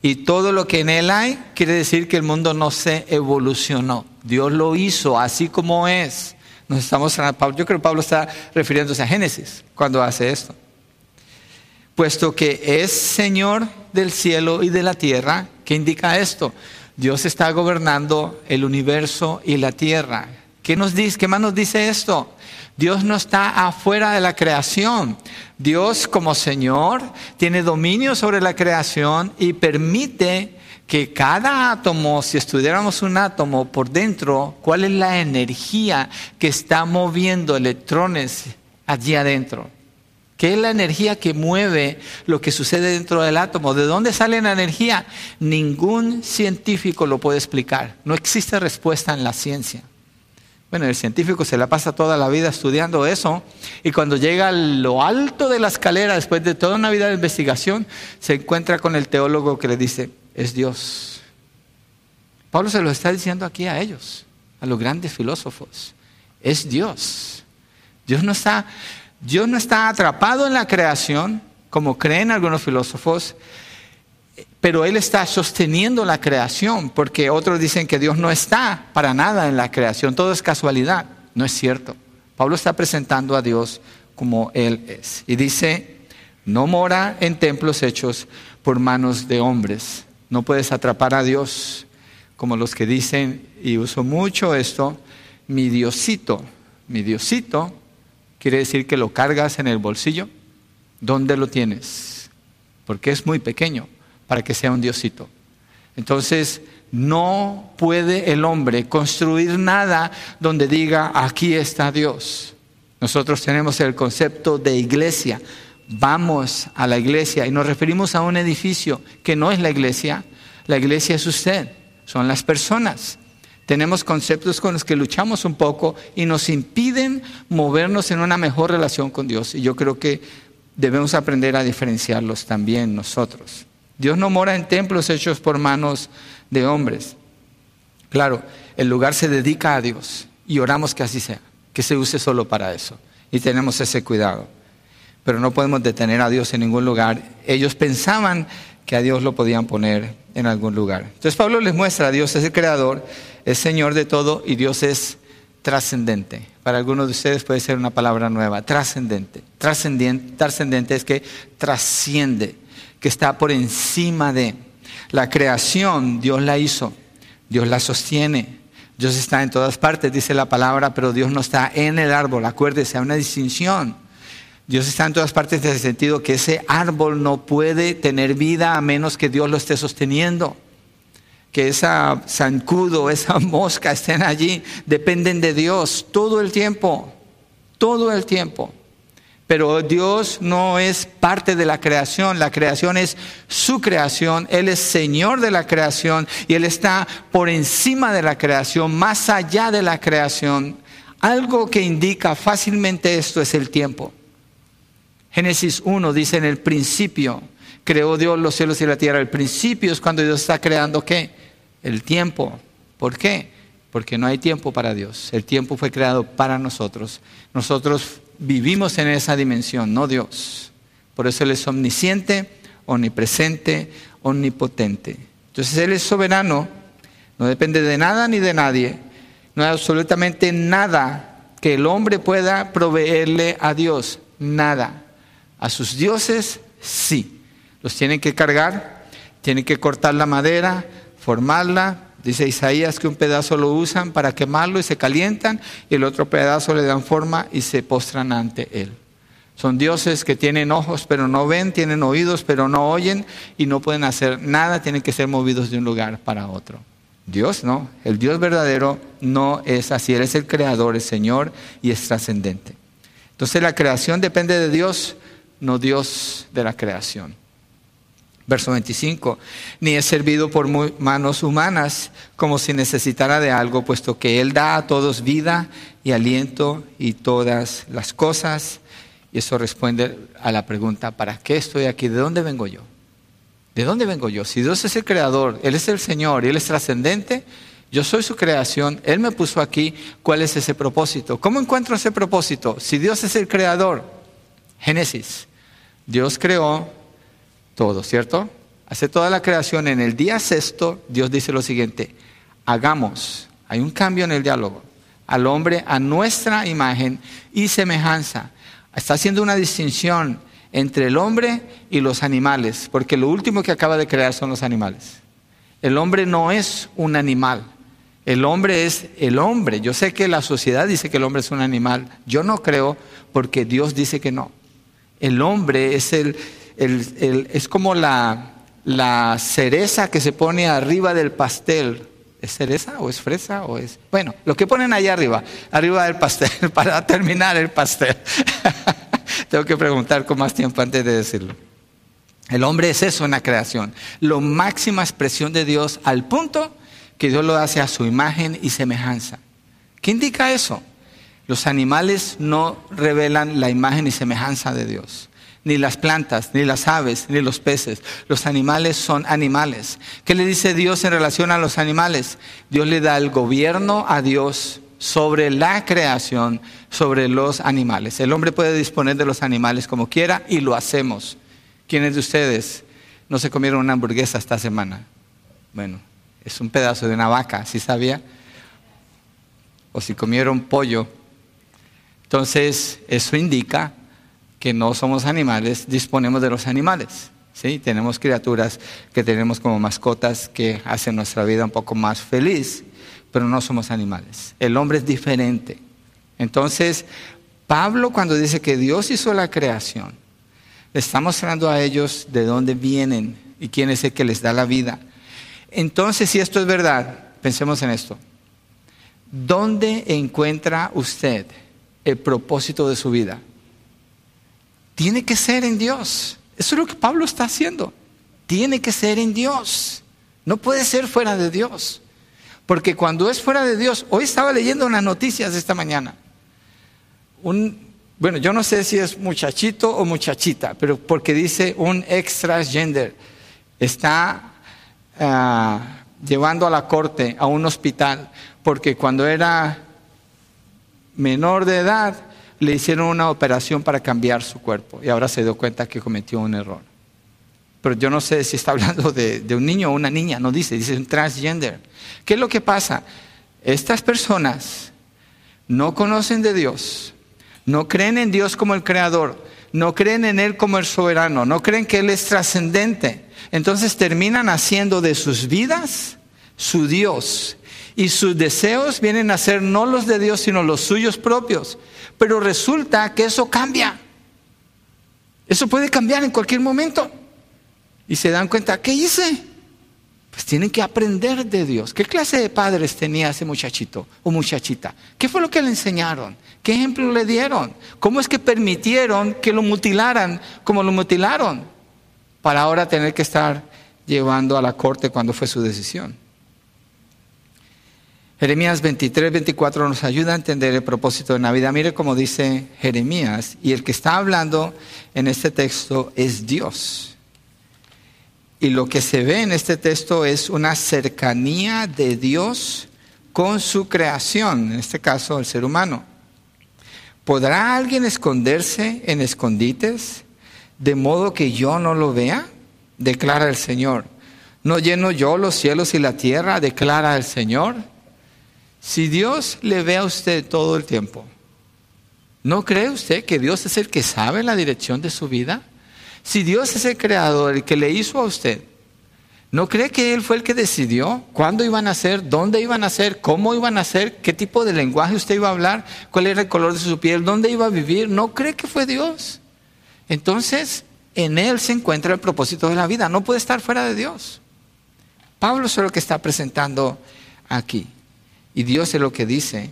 Y todo lo que en él hay quiere decir que el mundo no se evolucionó. Dios lo hizo así como es. Nos estamos, yo creo que Pablo está refiriéndose a Génesis cuando hace esto. Puesto que es Señor del cielo y de la tierra, ¿qué indica esto? Dios está gobernando el universo y la tierra. ¿Qué nos dice? ¿Qué más nos dice esto? Dios no está afuera de la creación. Dios como Señor tiene dominio sobre la creación y permite que cada átomo, si estudiáramos un átomo por dentro, cuál es la energía que está moviendo electrones allí adentro. ¿Qué es la energía que mueve lo que sucede dentro del átomo? ¿De dónde sale la energía? Ningún científico lo puede explicar. No existe respuesta en la ciencia. Bueno, el científico se la pasa toda la vida estudiando eso y cuando llega a lo alto de la escalera, después de toda una vida de investigación, se encuentra con el teólogo que le dice, es Dios. Pablo se lo está diciendo aquí a ellos, a los grandes filósofos, es Dios. Dios no está, Dios no está atrapado en la creación, como creen algunos filósofos, pero Él está sosteniendo la creación, porque otros dicen que Dios no está para nada en la creación, todo es casualidad. No es cierto. Pablo está presentando a Dios como Él es. Y dice, no mora en templos hechos por manos de hombres. No puedes atrapar a Dios como los que dicen, y uso mucho esto, mi Diosito. Mi Diosito quiere decir que lo cargas en el bolsillo. ¿Dónde lo tienes? Porque es muy pequeño para que sea un Diosito. Entonces, no puede el hombre construir nada donde diga, aquí está Dios. Nosotros tenemos el concepto de iglesia. Vamos a la iglesia y nos referimos a un edificio que no es la iglesia. La iglesia es usted, son las personas. Tenemos conceptos con los que luchamos un poco y nos impiden movernos en una mejor relación con Dios. Y yo creo que debemos aprender a diferenciarlos también nosotros. Dios no mora en templos hechos por manos de hombres. Claro, el lugar se dedica a Dios y oramos que así sea, que se use solo para eso. Y tenemos ese cuidado. Pero no podemos detener a Dios en ningún lugar. Ellos pensaban que a Dios lo podían poner en algún lugar. Entonces Pablo les muestra, Dios es el creador, es Señor de todo y Dios es trascendente. Para algunos de ustedes puede ser una palabra nueva, trascendente. Trascendente es que trasciende que está por encima de. La creación, Dios la hizo, Dios la sostiene, Dios está en todas partes, dice la palabra, pero Dios no está en el árbol. Acuérdese, hay una distinción. Dios está en todas partes en el sentido que ese árbol no puede tener vida a menos que Dios lo esté sosteniendo. Que esa zancudo, esa mosca estén allí, dependen de Dios todo el tiempo, todo el tiempo. Pero Dios no es parte de la creación, la creación es su creación, Él es Señor de la creación y Él está por encima de la creación, más allá de la creación. Algo que indica fácilmente esto es el tiempo. Génesis 1 dice en el principio, creó Dios los cielos y la tierra. El principio es cuando Dios está creando qué? El tiempo. ¿Por qué? Porque no hay tiempo para Dios. El tiempo fue creado para nosotros. Nosotros vivimos en esa dimensión, no Dios. Por eso Él es omnisciente, omnipresente, omnipotente. Entonces Él es soberano, no depende de nada ni de nadie. No hay absolutamente nada que el hombre pueda proveerle a Dios. Nada. A sus dioses, sí. Los tienen que cargar, tienen que cortar la madera, formarla, Dice Isaías que un pedazo lo usan para quemarlo y se calientan y el otro pedazo le dan forma y se postran ante él. Son dioses que tienen ojos pero no ven, tienen oídos pero no oyen y no pueden hacer nada, tienen que ser movidos de un lugar para otro. Dios no, el Dios verdadero no es así, Él es el creador, el Señor y es trascendente. Entonces la creación depende de Dios, no Dios de la creación. Verso 25, ni es servido por manos humanas como si necesitara de algo, puesto que Él da a todos vida y aliento y todas las cosas. Y eso responde a la pregunta, ¿para qué estoy aquí? ¿De dónde vengo yo? ¿De dónde vengo yo? Si Dios es el creador, Él es el Señor Él es trascendente, yo soy su creación, Él me puso aquí, ¿cuál es ese propósito? ¿Cómo encuentro ese propósito? Si Dios es el creador, Génesis, Dios creó todo, ¿cierto? Hace toda la creación. En el día sexto, Dios dice lo siguiente, hagamos, hay un cambio en el diálogo, al hombre a nuestra imagen y semejanza. Está haciendo una distinción entre el hombre y los animales, porque lo último que acaba de crear son los animales. El hombre no es un animal, el hombre es el hombre. Yo sé que la sociedad dice que el hombre es un animal, yo no creo porque Dios dice que no. El hombre es el, es como la, la cereza que se pone arriba del pastel. ¿Es cereza o es fresa o es...? Bueno, lo que ponen allá arriba, arriba del pastel, para terminar el pastel. Tengo que preguntar con más tiempo antes de decirlo. El hombre es eso en la creación, la máxima expresión de Dios al punto que Dios lo hace a su imagen y semejanza. ¿Qué indica eso? Los animales no revelan la imagen y semejanza de Dios ni las plantas, ni las aves, ni los peces. Los animales son animales. ¿Qué le dice Dios en relación a los animales? Dios le da el gobierno a Dios sobre la creación, sobre los animales. El hombre puede disponer de los animales como quiera y lo hacemos. ¿Quiénes de ustedes no se comieron una hamburguesa esta semana? Bueno, es un pedazo de una vaca, ¿sí sabía? O si comieron pollo. Entonces, eso indica que no somos animales, disponemos de los animales. ¿sí? Tenemos criaturas que tenemos como mascotas que hacen nuestra vida un poco más feliz, pero no somos animales. El hombre es diferente. Entonces, Pablo cuando dice que Dios hizo la creación, le está mostrando a ellos de dónde vienen y quién es el que les da la vida. Entonces, si esto es verdad, pensemos en esto. ¿Dónde encuentra usted el propósito de su vida? Tiene que ser en Dios. Eso es lo que Pablo está haciendo. Tiene que ser en Dios. No puede ser fuera de Dios. Porque cuando es fuera de Dios, hoy estaba leyendo unas noticias esta mañana. Un, bueno, yo no sé si es muchachito o muchachita, pero porque dice un extra gender está ah, llevando a la corte a un hospital porque cuando era menor de edad le hicieron una operación para cambiar su cuerpo y ahora se dio cuenta que cometió un error. Pero yo no sé si está hablando de, un niño o una niña, no dice, dice un transgender. ¿Qué es lo que pasa? Estas personas no conocen de Dios, no creen en Dios como el creador, no creen en Él como el soberano, no creen que Él es trascendente. Entonces terminan haciendo de sus vidas su Dios. Y sus deseos vienen a ser no los de Dios, sino los suyos propios. Pero resulta que eso cambia. Eso puede cambiar en cualquier momento. Y se dan cuenta, ¿qué hice? Pues tienen que aprender de Dios. ¿Qué clase de padres tenía ese muchachito o muchachita? ¿Qué fue lo que le enseñaron? ¿Qué ejemplo le dieron? ¿Cómo es que permitieron que lo mutilaran como lo mutilaron? Para ahora tener que estar llevando a la corte cuando fue su decisión. Jeremías 23, 24 nos ayuda a entender el propósito de Navidad. Mire cómo dice Jeremías, y el que está hablando en este texto es Dios. Y lo que se ve en este texto es una cercanía de Dios con su creación, en este caso el ser humano. ¿Podrá alguien esconderse en escondites de modo que yo no lo vea? Declara el Señor. ¿No lleno yo los cielos y la tierra? Declara el Señor. Si Dios le ve a usted todo el tiempo, ¿no cree usted que Dios es el que sabe la dirección de su vida? Si Dios es el creador, el que le hizo a usted, ¿no cree que Él fue el que decidió cuándo iban a ser, dónde iban a ser, cómo iban a ser, qué tipo de lenguaje usted iba a hablar, cuál era el color de su piel, dónde iba a vivir? ¿No cree que fue Dios? Entonces, en Él se encuentra el propósito de la vida, no puede estar fuera de Dios. Pablo es lo que está presentando aquí. Y Dios es lo que dice.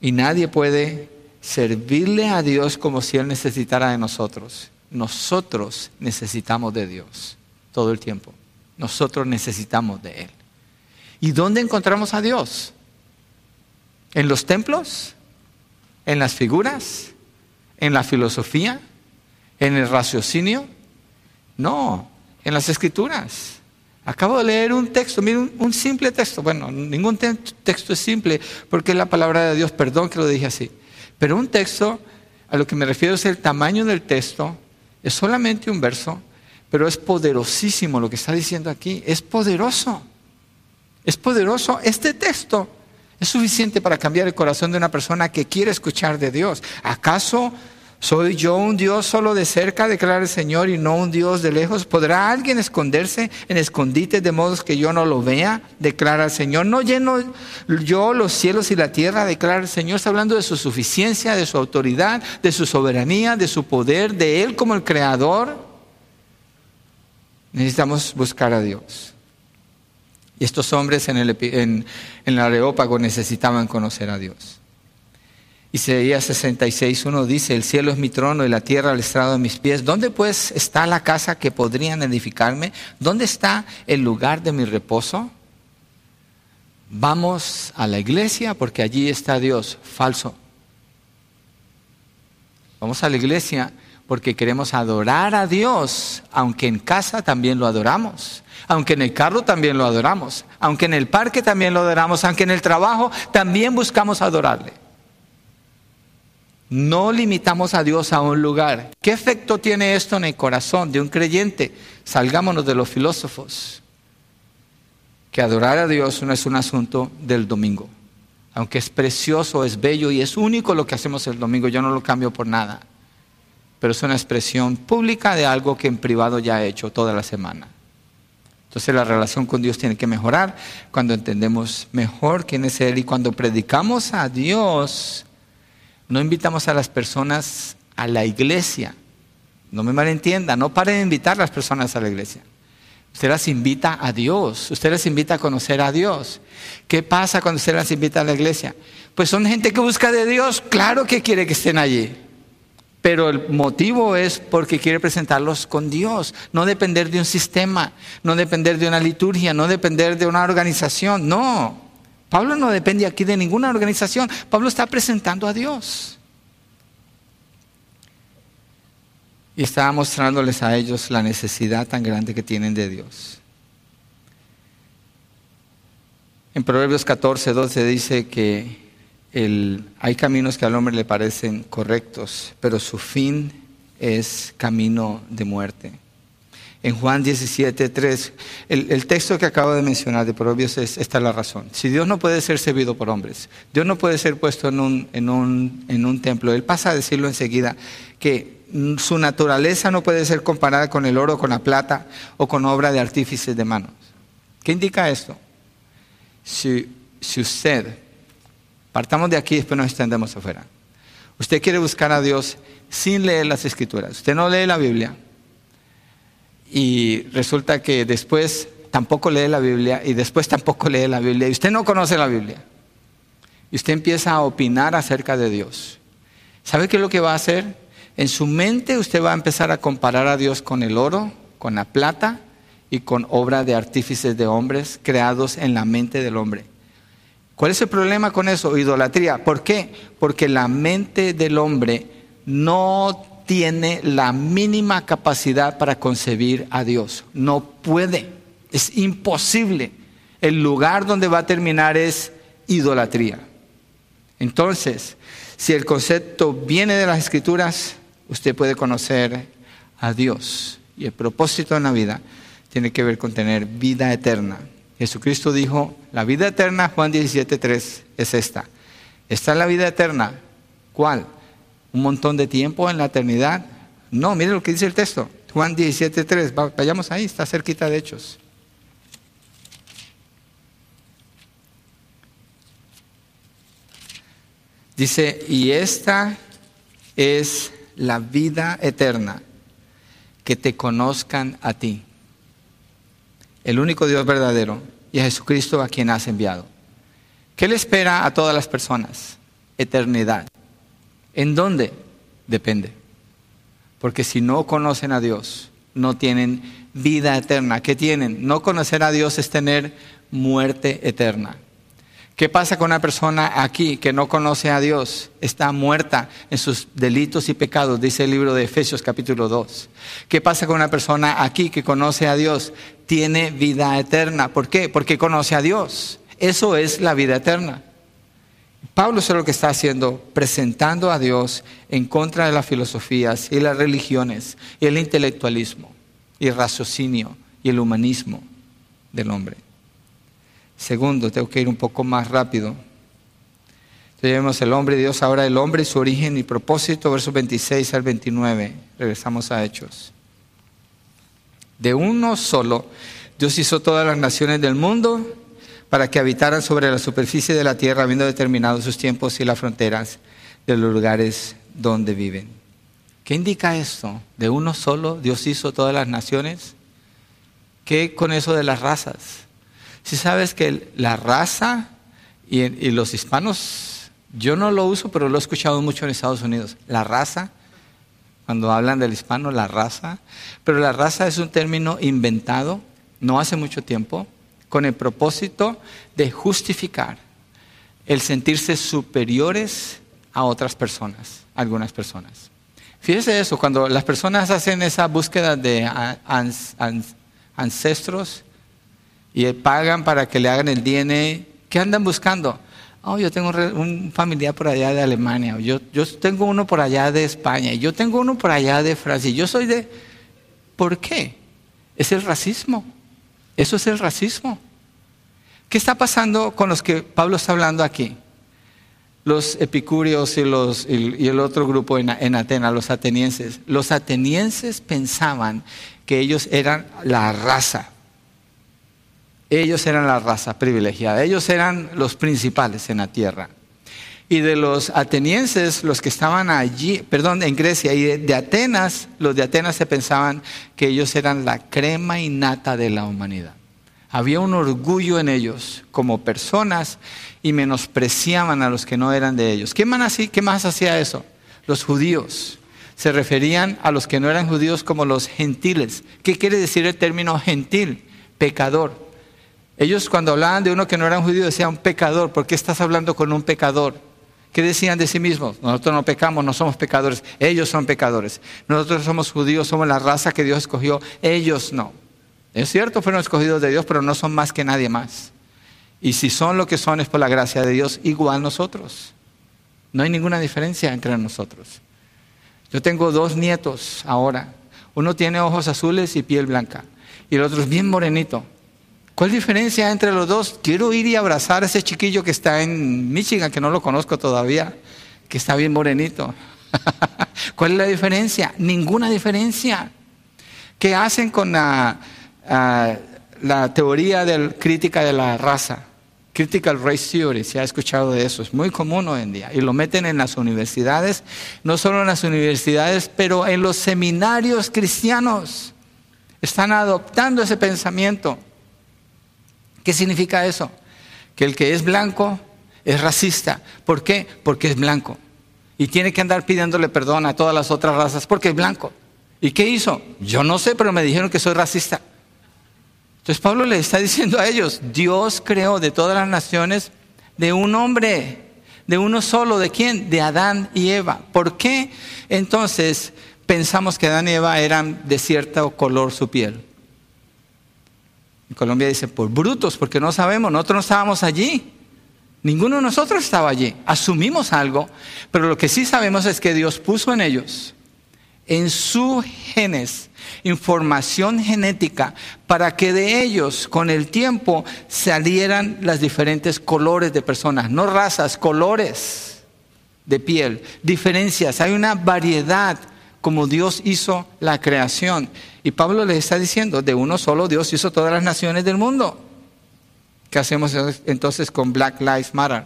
Y nadie puede servirle a Dios como si Él necesitara de nosotros. Nosotros necesitamos de Dios todo el tiempo. Nosotros necesitamos de Él. ¿Y dónde encontramos a Dios? ¿En los templos? ¿En las figuras? ¿En la filosofía? ¿En el raciocinio? No, en las escrituras. Acabo de leer un texto, miren, un, simple texto. Bueno, ningún texto es simple porque es la palabra de Dios, perdón que lo dije así. Pero un texto, a lo que me refiero es el tamaño del texto, es solamente un verso, pero es poderosísimo lo que está diciendo aquí, es poderoso. Es poderoso. Este texto es suficiente para cambiar el corazón de una persona que quiere escuchar de Dios. ¿Acaso ¿Soy yo un Dios solo de cerca, declara el Señor, y no un Dios de lejos? ¿Podrá alguien esconderse en escondites de modo que yo no lo vea? Declara el Señor. ¿No lleno yo los cielos y la tierra? Declara el Señor. Está hablando de su suficiencia, de su autoridad, de su soberanía, de su poder, de Él como el Creador. Necesitamos buscar a Dios. Y estos hombres en el, en, en el Areópago necesitaban conocer a Dios. Isaías 66, uno dice, el cielo es mi trono y la tierra el estrado de mis pies. ¿Dónde pues está la casa que podrían edificarme? ¿Dónde está el lugar de mi reposo? Vamos a la iglesia porque allí está Dios. Falso. Vamos a la iglesia porque queremos adorar a Dios, aunque en casa también lo adoramos, aunque en el carro también lo adoramos, aunque en el parque también lo adoramos, aunque en el trabajo también buscamos adorarle. No limitamos a Dios a un lugar. ¿Qué efecto tiene esto en el corazón de un creyente? Salgámonos de los filósofos. Que adorar a Dios no es un asunto del domingo. Aunque es precioso, es bello y es único lo que hacemos el domingo, yo no lo cambio por nada. Pero es una expresión pública de algo que en privado ya he hecho toda la semana. Entonces la relación con Dios tiene que mejorar cuando entendemos mejor quién es Él y cuando predicamos a Dios no invitamos a las personas a la iglesia. No me malentienda, no pare de invitar a las personas a la iglesia. Usted las invita a Dios, usted las invita a conocer a Dios. ¿Qué pasa cuando usted las invita a la iglesia? Pues son gente que busca de Dios, claro que quiere que estén allí. Pero el motivo es porque quiere presentarlos con Dios, no depender de un sistema, no depender de una liturgia, no depender de una organización, no. Pablo no depende aquí de ninguna organización. Pablo está presentando a Dios. Y estaba mostrándoles a ellos la necesidad tan grande que tienen de Dios. En Proverbios 14, 12 dice que hay caminos que al hombre le parecen correctos, pero su fin es camino de muerte en Juan 17, 3. El, texto que acabo de mencionar de Proverbios es, esta es la razón. Si Dios no puede ser servido por hombres, Dios no puede ser puesto en un, en un, en un templo, Él pasa a decirlo enseguida, que su naturaleza no puede ser comparada con el oro, con la plata o con obra de artífices de manos. ¿Qué indica esto? Si, si usted, partamos de aquí y después nos extendemos afuera, usted quiere buscar a Dios sin leer las escrituras, usted no lee la Biblia, y resulta que después tampoco lee la Biblia y después tampoco lee la Biblia y usted no conoce la Biblia. Y usted empieza a opinar acerca de Dios. ¿Sabe qué es lo que va a hacer? En su mente usted va a empezar a comparar a Dios con el oro, con la plata y con obra de artífices de hombres creados en la mente del hombre. ¿Cuál es el problema con eso? Idolatría. ¿Por qué? Porque la mente del hombre no tiene la mínima capacidad para concebir a Dios. No puede, es imposible. El lugar donde va a terminar es idolatría. Entonces, si el concepto viene de las escrituras, usted puede conocer a Dios. Y el propósito de la vida tiene que ver con tener vida eterna. Jesucristo dijo, la vida eterna, Juan 17.3, es esta. Esta es la vida eterna. ¿Cuál? Un montón de tiempo en la eternidad. No, mire lo que dice el texto. Juan 17.3, vayamos ahí, está cerquita de Hechos. Dice, y esta es la vida eterna, que te conozcan a ti, el único Dios verdadero, y a Jesucristo a quien has enviado. ¿Qué le espera a todas las personas? Eternidad. ¿En dónde? Depende. Porque si no conocen a Dios, no tienen vida eterna. ¿Qué tienen? No conocer a Dios es tener muerte eterna. ¿Qué pasa con una persona aquí que no conoce a Dios? Está muerta en sus delitos y pecados, dice el libro de Efesios capítulo 2. ¿Qué pasa con una persona aquí que conoce a Dios? Tiene vida eterna. ¿Por qué? Porque conoce a Dios. Eso es la vida eterna. Pablo es lo que está haciendo, presentando a Dios en contra de las filosofías y las religiones y el intelectualismo y el raciocinio y el humanismo del hombre. Segundo, tengo que ir un poco más rápido. Entonces vemos el hombre de Dios, ahora el hombre, su origen y propósito, versos 26 al 29. Regresamos a Hechos. De uno solo, Dios hizo todas las naciones del mundo para que habitaran sobre la superficie de la tierra, habiendo determinado sus tiempos y las fronteras de los lugares donde viven. ¿Qué indica esto? ¿De uno solo Dios hizo todas las naciones? ¿Qué con eso de las razas? Si sabes que la raza y, los hispanos, yo no lo uso, pero lo he escuchado mucho en Estados Unidos. La raza, cuando hablan del hispano, la raza, pero la raza es un término inventado no hace mucho tiempo con el propósito de justificar el sentirse superiores a otras personas, algunas personas. Fíjese eso, cuando las personas hacen esa búsqueda de ancestros y pagan para que le hagan el DNA, ¿qué andan buscando? Oh, yo tengo un familiar por allá de Alemania, yo, yo tengo uno por allá de España, yo tengo uno por allá de Francia, yo soy de... ¿Por qué? Es el racismo. Eso es el racismo. ¿Qué está pasando con los que Pablo está hablando aquí? Los epicúreos y, el otro grupo en, en Atenas, los atenienses. Los atenienses pensaban que ellos eran la raza. Ellos eran la raza privilegiada. Ellos eran los principales en la tierra. Y de los atenienses, los que estaban allí, perdón, en Grecia, y de Atenas, los de Atenas se pensaban que ellos eran la crema innata de la humanidad. Había un orgullo en ellos como personas y menospreciaban a los que no eran de ellos. ¿Qué más, qué más hacía eso? Los judíos. Se referían a los que no eran judíos como los gentiles. ¿Qué quiere decir el término gentil? Pecador. Ellos cuando hablaban de uno que no era un judío decían pecador. ¿Por qué estás hablando con un pecador? ¿Qué decían de sí mismos? Nosotros no pecamos, no somos pecadores. Ellos son pecadores. Nosotros somos judíos, somos la raza que Dios escogió. Ellos no. Es cierto, fueron escogidos de Dios, pero no son más que nadie más. Y si son lo que son es por la gracia de Dios, igual nosotros. No hay ninguna diferencia entre nosotros. Yo tengo dos nietos ahora. Uno tiene ojos azules y piel blanca. Y el otro es bien morenito. ¿Cuál diferencia entre los dos? Quiero ir y abrazar a ese chiquillo que está en Michigan, que no lo conozco todavía, que está bien morenito. ¿Cuál es la diferencia? Ninguna diferencia. ¿Qué hacen con la la teoría de crítica de la raza, Critical Race Theory, se ha escuchado de eso, es muy común hoy en día. Y lo meten en las universidades, no solo en las universidades, pero en los seminarios cristianos. Están adoptando ese pensamiento. ¿Qué significa eso? Que el que es blanco es racista. ¿Por qué? Porque es blanco. Y tiene que andar pidiéndole perdón a todas las otras razas porque es blanco. ¿Y qué hizo? Yo no sé, pero me dijeron que soy racista. Entonces Pablo le está diciendo a ellos, Dios creó de todas las naciones de un hombre, de uno solo, ¿de quién? De Adán y Eva. ¿Por qué entonces pensamos que Adán y Eva eran de cierto color su piel? En Colombia dice, por brutos, porque no sabemos, nosotros no estábamos allí. Ninguno de nosotros estaba allí. Asumimos algo, pero lo que sí sabemos es que Dios puso en ellos, en su genes, información genética para que de ellos con el tiempo salieran las diferentes colores de personas, no razas, colores de piel, diferencias. Hay una variedad como Dios hizo la creación. Y Pablo les está diciendo, de uno solo Dios hizo todas las naciones del mundo. ¿Qué hacemos entonces con Black Lives Matter?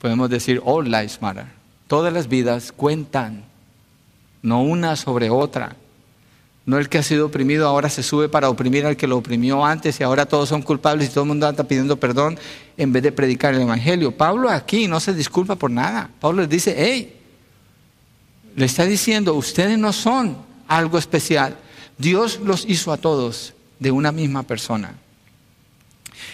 Podemos decir All Lives Matter. Todas las vidas cuentan, no una sobre otra. No el que ha sido oprimido ahora se sube para oprimir al que lo oprimió antes y ahora todos son culpables y todo el mundo anda pidiendo perdón en vez de predicar el Evangelio. Pablo aquí no se disculpa por nada. Pablo les dice, hey, le está diciendo, ustedes no son algo especial. Dios los hizo a todos de una misma persona.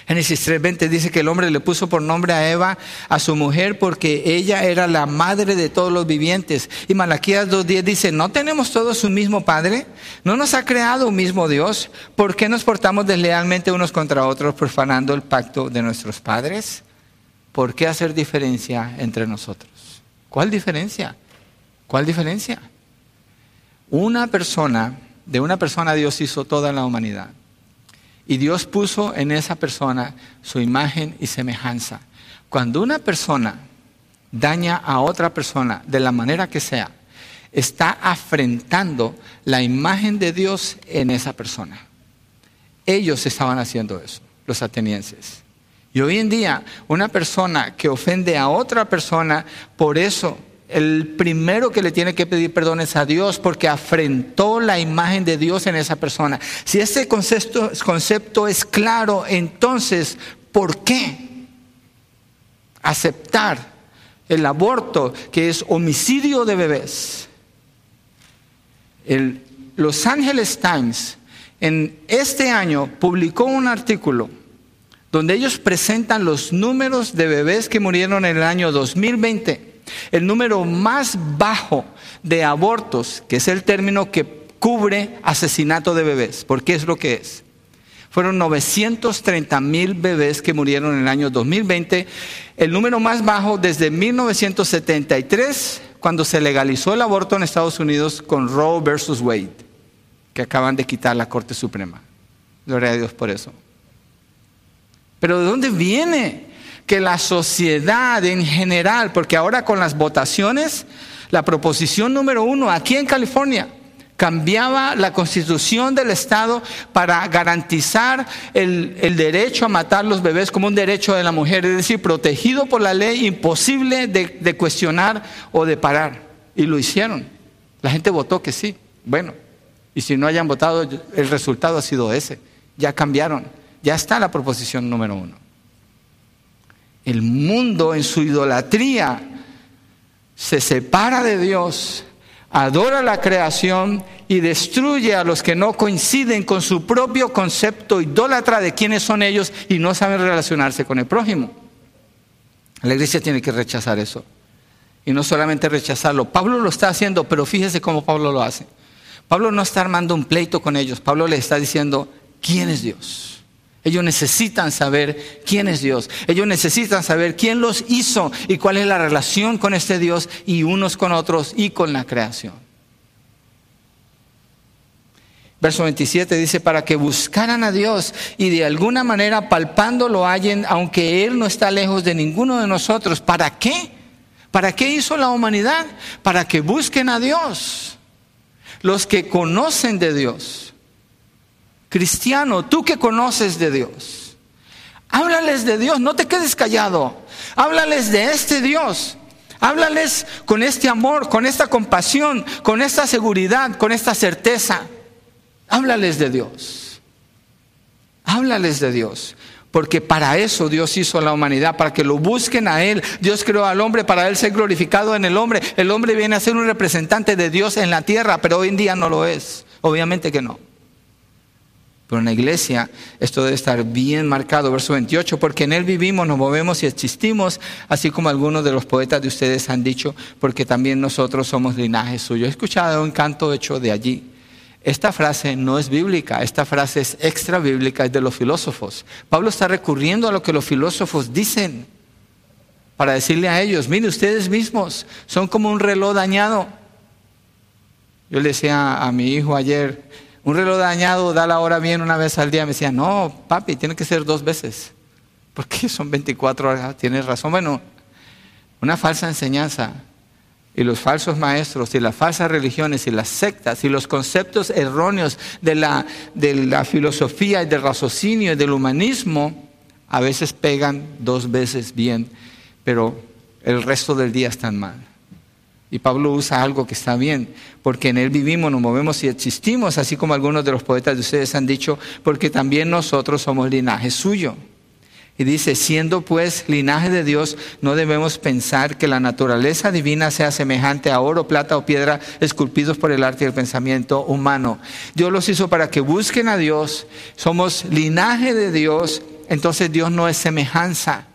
Génesis 3:20 dice que el hombre le puso por nombre a Eva a su mujer porque ella era la madre de todos los vivientes. Y Malaquías 2:10 dice, ¿no tenemos todos un mismo Padre? ¿No nos ha creado un mismo Dios? ¿Por qué nos portamos deslealmente unos contra otros profanando el pacto de nuestros padres? ¿Por qué hacer diferencia entre nosotros? ¿Cuál diferencia? ¿Cuál diferencia? Una persona, de una persona Dios hizo toda la humanidad. Y Dios puso en esa persona su imagen y semejanza. Cuando una persona daña a otra persona de la manera que sea, está afrentando la imagen de Dios en esa persona. Ellos estaban haciendo eso, los atenienses. Y hoy en día, una persona que ofende a otra persona, por eso el primero que le tiene que pedir perdón es a Dios porque afrentó la imagen de Dios en esa persona. Si ese concepto, concepto es claro, entonces, ¿por qué aceptar el aborto que es homicidio de bebés? El Los Angeles Times en este año publicó un artículo donde ellos presentan los números de bebés que murieron en el año 2020 El número más bajo de abortos, que es el término que cubre asesinato de bebés, porque es lo que es. Fueron 930 mil bebés que murieron en el año 2020, el número más bajo desde 1973, cuando se legalizó el aborto en Estados Unidos con Roe versus Wade, que acaban de quitar la Corte Suprema. Gloria a Dios por eso. Pero ¿de dónde viene que la sociedad en general, porque ahora con las votaciones, la proposición número uno aquí en California, cambiaba la constitución del Estado para garantizar el, derecho a matar los bebés como un derecho de la mujer, es decir, protegido por la ley, imposible de, de cuestionar o de parar. Y lo hicieron. La gente votó que sí. Bueno, y si no hayan votado, el resultado ha sido ese. Ya cambiaron. Ya está la proposición número uno. El mundo en su idolatría se separa de Dios adora la creación y destruye a los que no coinciden con su propio concepto idólatra de quiénes son ellos y no saben relacionarse con el prójimo. La iglesia tiene que rechazar eso. Y no solamente rechazarlo. Pablo lo está haciendo, pero fíjese cómo Pablo lo hace. Pablo no está armando un pleito con ellos. Pablo le está diciendo, ¿quién es Dios? Ellos necesitan saber quién es Dios. Ellos necesitan saber quién los hizo y cuál es la relación con este Dios y unos con otros y con la creación. Verso 27 dice, para que buscaran a Dios y de alguna manera palpando lo hallen, aunque Él no está lejos de ninguno de nosotros. ¿Para qué? ¿Para qué hizo la humanidad? Para que busquen a Dios. Los que conocen de Dios cristiano, tú que conoces de Dios, háblales de Dios, no te quedes callado, háblales de este Dios. Háblales con este amor, con esta compasión, con esta seguridad, con esta certeza. Háblales de Dios. Háblales de Dios. Porque para eso Dios hizo a la humanidad, para que lo busquen a Él. Dios creó al hombre para Él ser glorificado en el hombre. El hombre viene a ser un representante de Dios en la tierra, pero hoy en día no lo es. Obviamente que no. Pero en la iglesia esto debe estar bien marcado, verso 28, porque en Él vivimos, nos movemos y existimos, así como algunos de los poetas de ustedes han dicho, porque también nosotros somos linaje suyo. He escuchado un canto hecho de allí. Esta frase no es bíblica, esta frase es extra bíblica, es de los filósofos. Pablo está recurriendo a lo que los filósofos dicen para decirle a ellos, mire, ustedes mismos son como un reloj dañado. Yo le decía a mi hijo ayer, un reloj dañado da la hora bien una vez al día. Me decía, no, papi, tiene que ser dos veces. Porque son 24 horas. Tienes razón. Bueno, una falsa enseñanza y los falsos maestros y las falsas religiones y las sectas y los conceptos erróneos de la, de la filosofía y del raciocinio y del humanismo a veces pegan dos veces bien, pero el resto del día están mal. Y Pablo usa algo que está bien, porque en Él vivimos, nos movemos y existimos, así como algunos de los poetas de ustedes han dicho, porque también nosotros somos linaje suyo. Y dice, siendo pues linaje de Dios, no debemos pensar que la naturaleza divina sea semejante a oro, plata o piedra esculpidos por el arte y el pensamiento humano. Dios los hizo para que busquen a Dios, somos linaje de Dios, entonces Dios no es semejanza,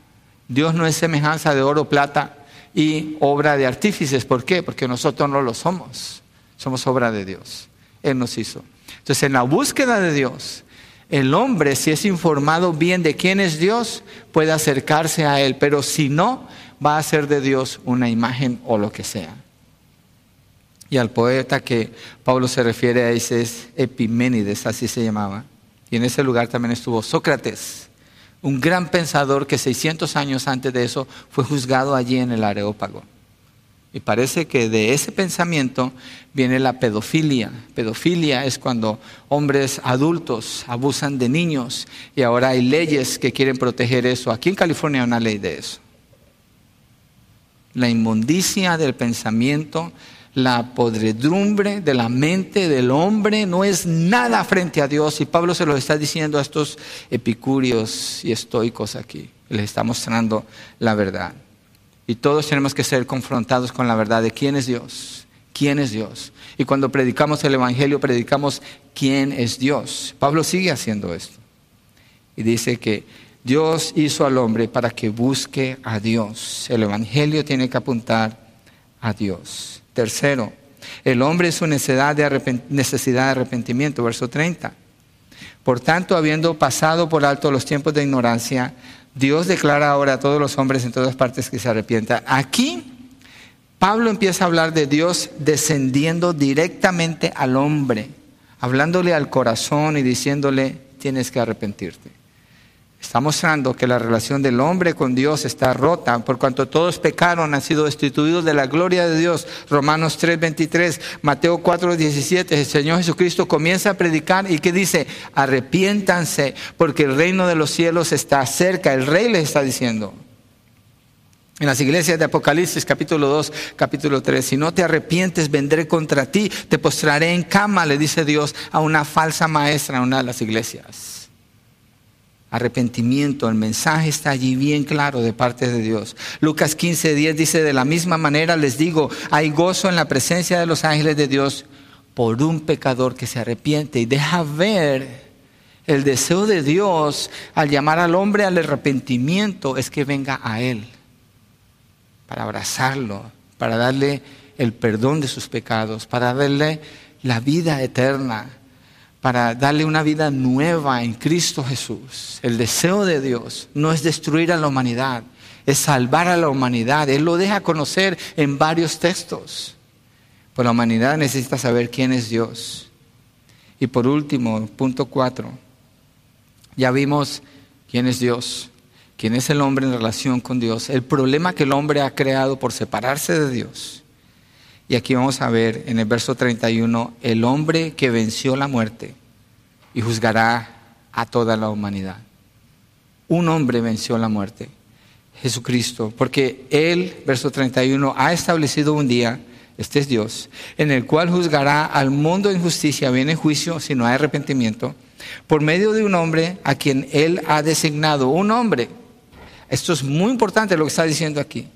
Dios no es semejanza de oro, plata y obra de artífices. ¿Por qué? Porque nosotros no lo somos. Somos obra de Dios. Él nos hizo. Entonces, en la búsqueda de Dios, el hombre, si es informado bien de quién es Dios, puede acercarse a Él. Pero si no, va a hacer de Dios una imagen o lo que sea. Y al poeta que Pablo se refiere a ese es Epiménides, así se llamaba. Y en ese lugar también estuvo Sócrates un gran pensador que 600 años antes de eso fue juzgado allí en el Areópago. Y parece que de ese pensamiento viene la pedofilia. Pedofilia es cuando hombres adultos abusan de niños y ahora hay leyes que quieren proteger eso. Aquí en California hay una ley de eso. La inmundicia del pensamiento la podredumbre de la mente del hombre no es nada frente a Dios. Y Pablo se lo está diciendo a estos epicúreos y estoicos aquí. Les está mostrando la verdad. Y todos tenemos que ser confrontados con la verdad de quién es Dios. ¿Quién es Dios? Y cuando predicamos el Evangelio, predicamos quién es Dios. Pablo sigue haciendo esto. Y dice que Dios hizo al hombre para que busque a Dios. El Evangelio tiene que apuntar a Dios. Tercero, el hombre es su necesidad de, necesidad de arrepentimiento, verso 30. Por tanto, habiendo pasado por alto los tiempos de ignorancia, Dios declara ahora a todos los hombres en todas partes que se arrepientan. Aquí Pablo empieza a hablar de Dios descendiendo directamente al hombre, hablándole al corazón y diciéndole, tienes que arrepentirte. Está mostrando que la relación del hombre con Dios está rota, por cuanto todos pecaron, han sido destituidos de la gloria de Dios. Romanos 3:23, Mateo 4:17, el Señor Jesucristo comienza a predicar y que dice, arrepiéntanse, porque el reino de los cielos está cerca. El rey le está diciendo. En las iglesias de Apocalipsis capítulo 2, capítulo 3, si no te arrepientes, vendré contra ti, te postraré en cama, le dice Dios a una falsa maestra en una de las iglesias. Arrepentimiento, el mensaje está allí bien claro de parte de Dios. Lucas 15, 10 dice, de la misma manera les digo, hay gozo en la presencia de los ángeles de Dios por un pecador que se arrepiente y deja ver el deseo de Dios al llamar al hombre al arrepentimiento es que venga a Él para abrazarlo, para darle el perdón de sus pecados, para darle la vida eterna, para darle una vida nueva en Cristo Jesús. El deseo de Dios no es destruir a la humanidad, es salvar a la humanidad. Él lo deja conocer en varios textos. Pues la humanidad necesita saber quién es Dios. Y por último, punto cuatro, ya vimos quién es Dios quién es el hombre en relación con Dios, el problema que el hombre ha creado por separarse de Dios. Y aquí vamos a ver en el verso 31, el hombre que venció la muerte y juzgará a toda la humanidad. Un hombre venció la muerte, Jesucristo, porque Él, verso 31, ha establecido un día, este es Dios, en el cual juzgará al mundo en justicia, viene juicio si no hay arrepentimiento, por medio de un hombre a quien Él ha designado, un hombre esto es muy importante lo que está diciendo aquí.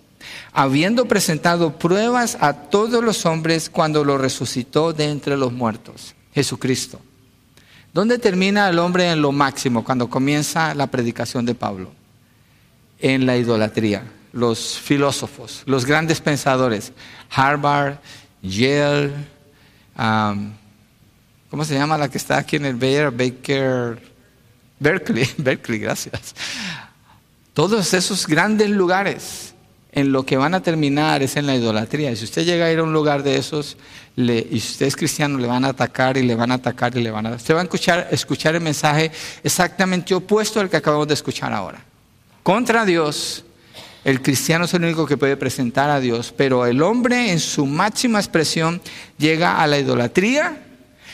Habiendo presentado pruebas a todos los hombres cuando lo resucitó de entre los muertos, Jesucristo. ¿Dónde termina el hombre en lo máximo cuando comienza la predicación de Pablo? En la idolatría. Los filósofos, los grandes pensadores, Harvard, Yale, ¿cómo se llama la que está aquí en el Bayer? Baker, Berkeley, Berkeley, gracias. Todos esos grandes lugares en lo que van a terminar es en la idolatría. Y si usted llega a ir a un lugar de esos y usted es cristiano, le van a atacar y le van a atacar y le van a... Usted va a escuchar, escuchar el mensaje exactamente opuesto al que acabamos de escuchar ahora. Contra Dios, el cristiano es el único que puede presentar a Dios, pero el hombre en su máxima expresión llega a la idolatría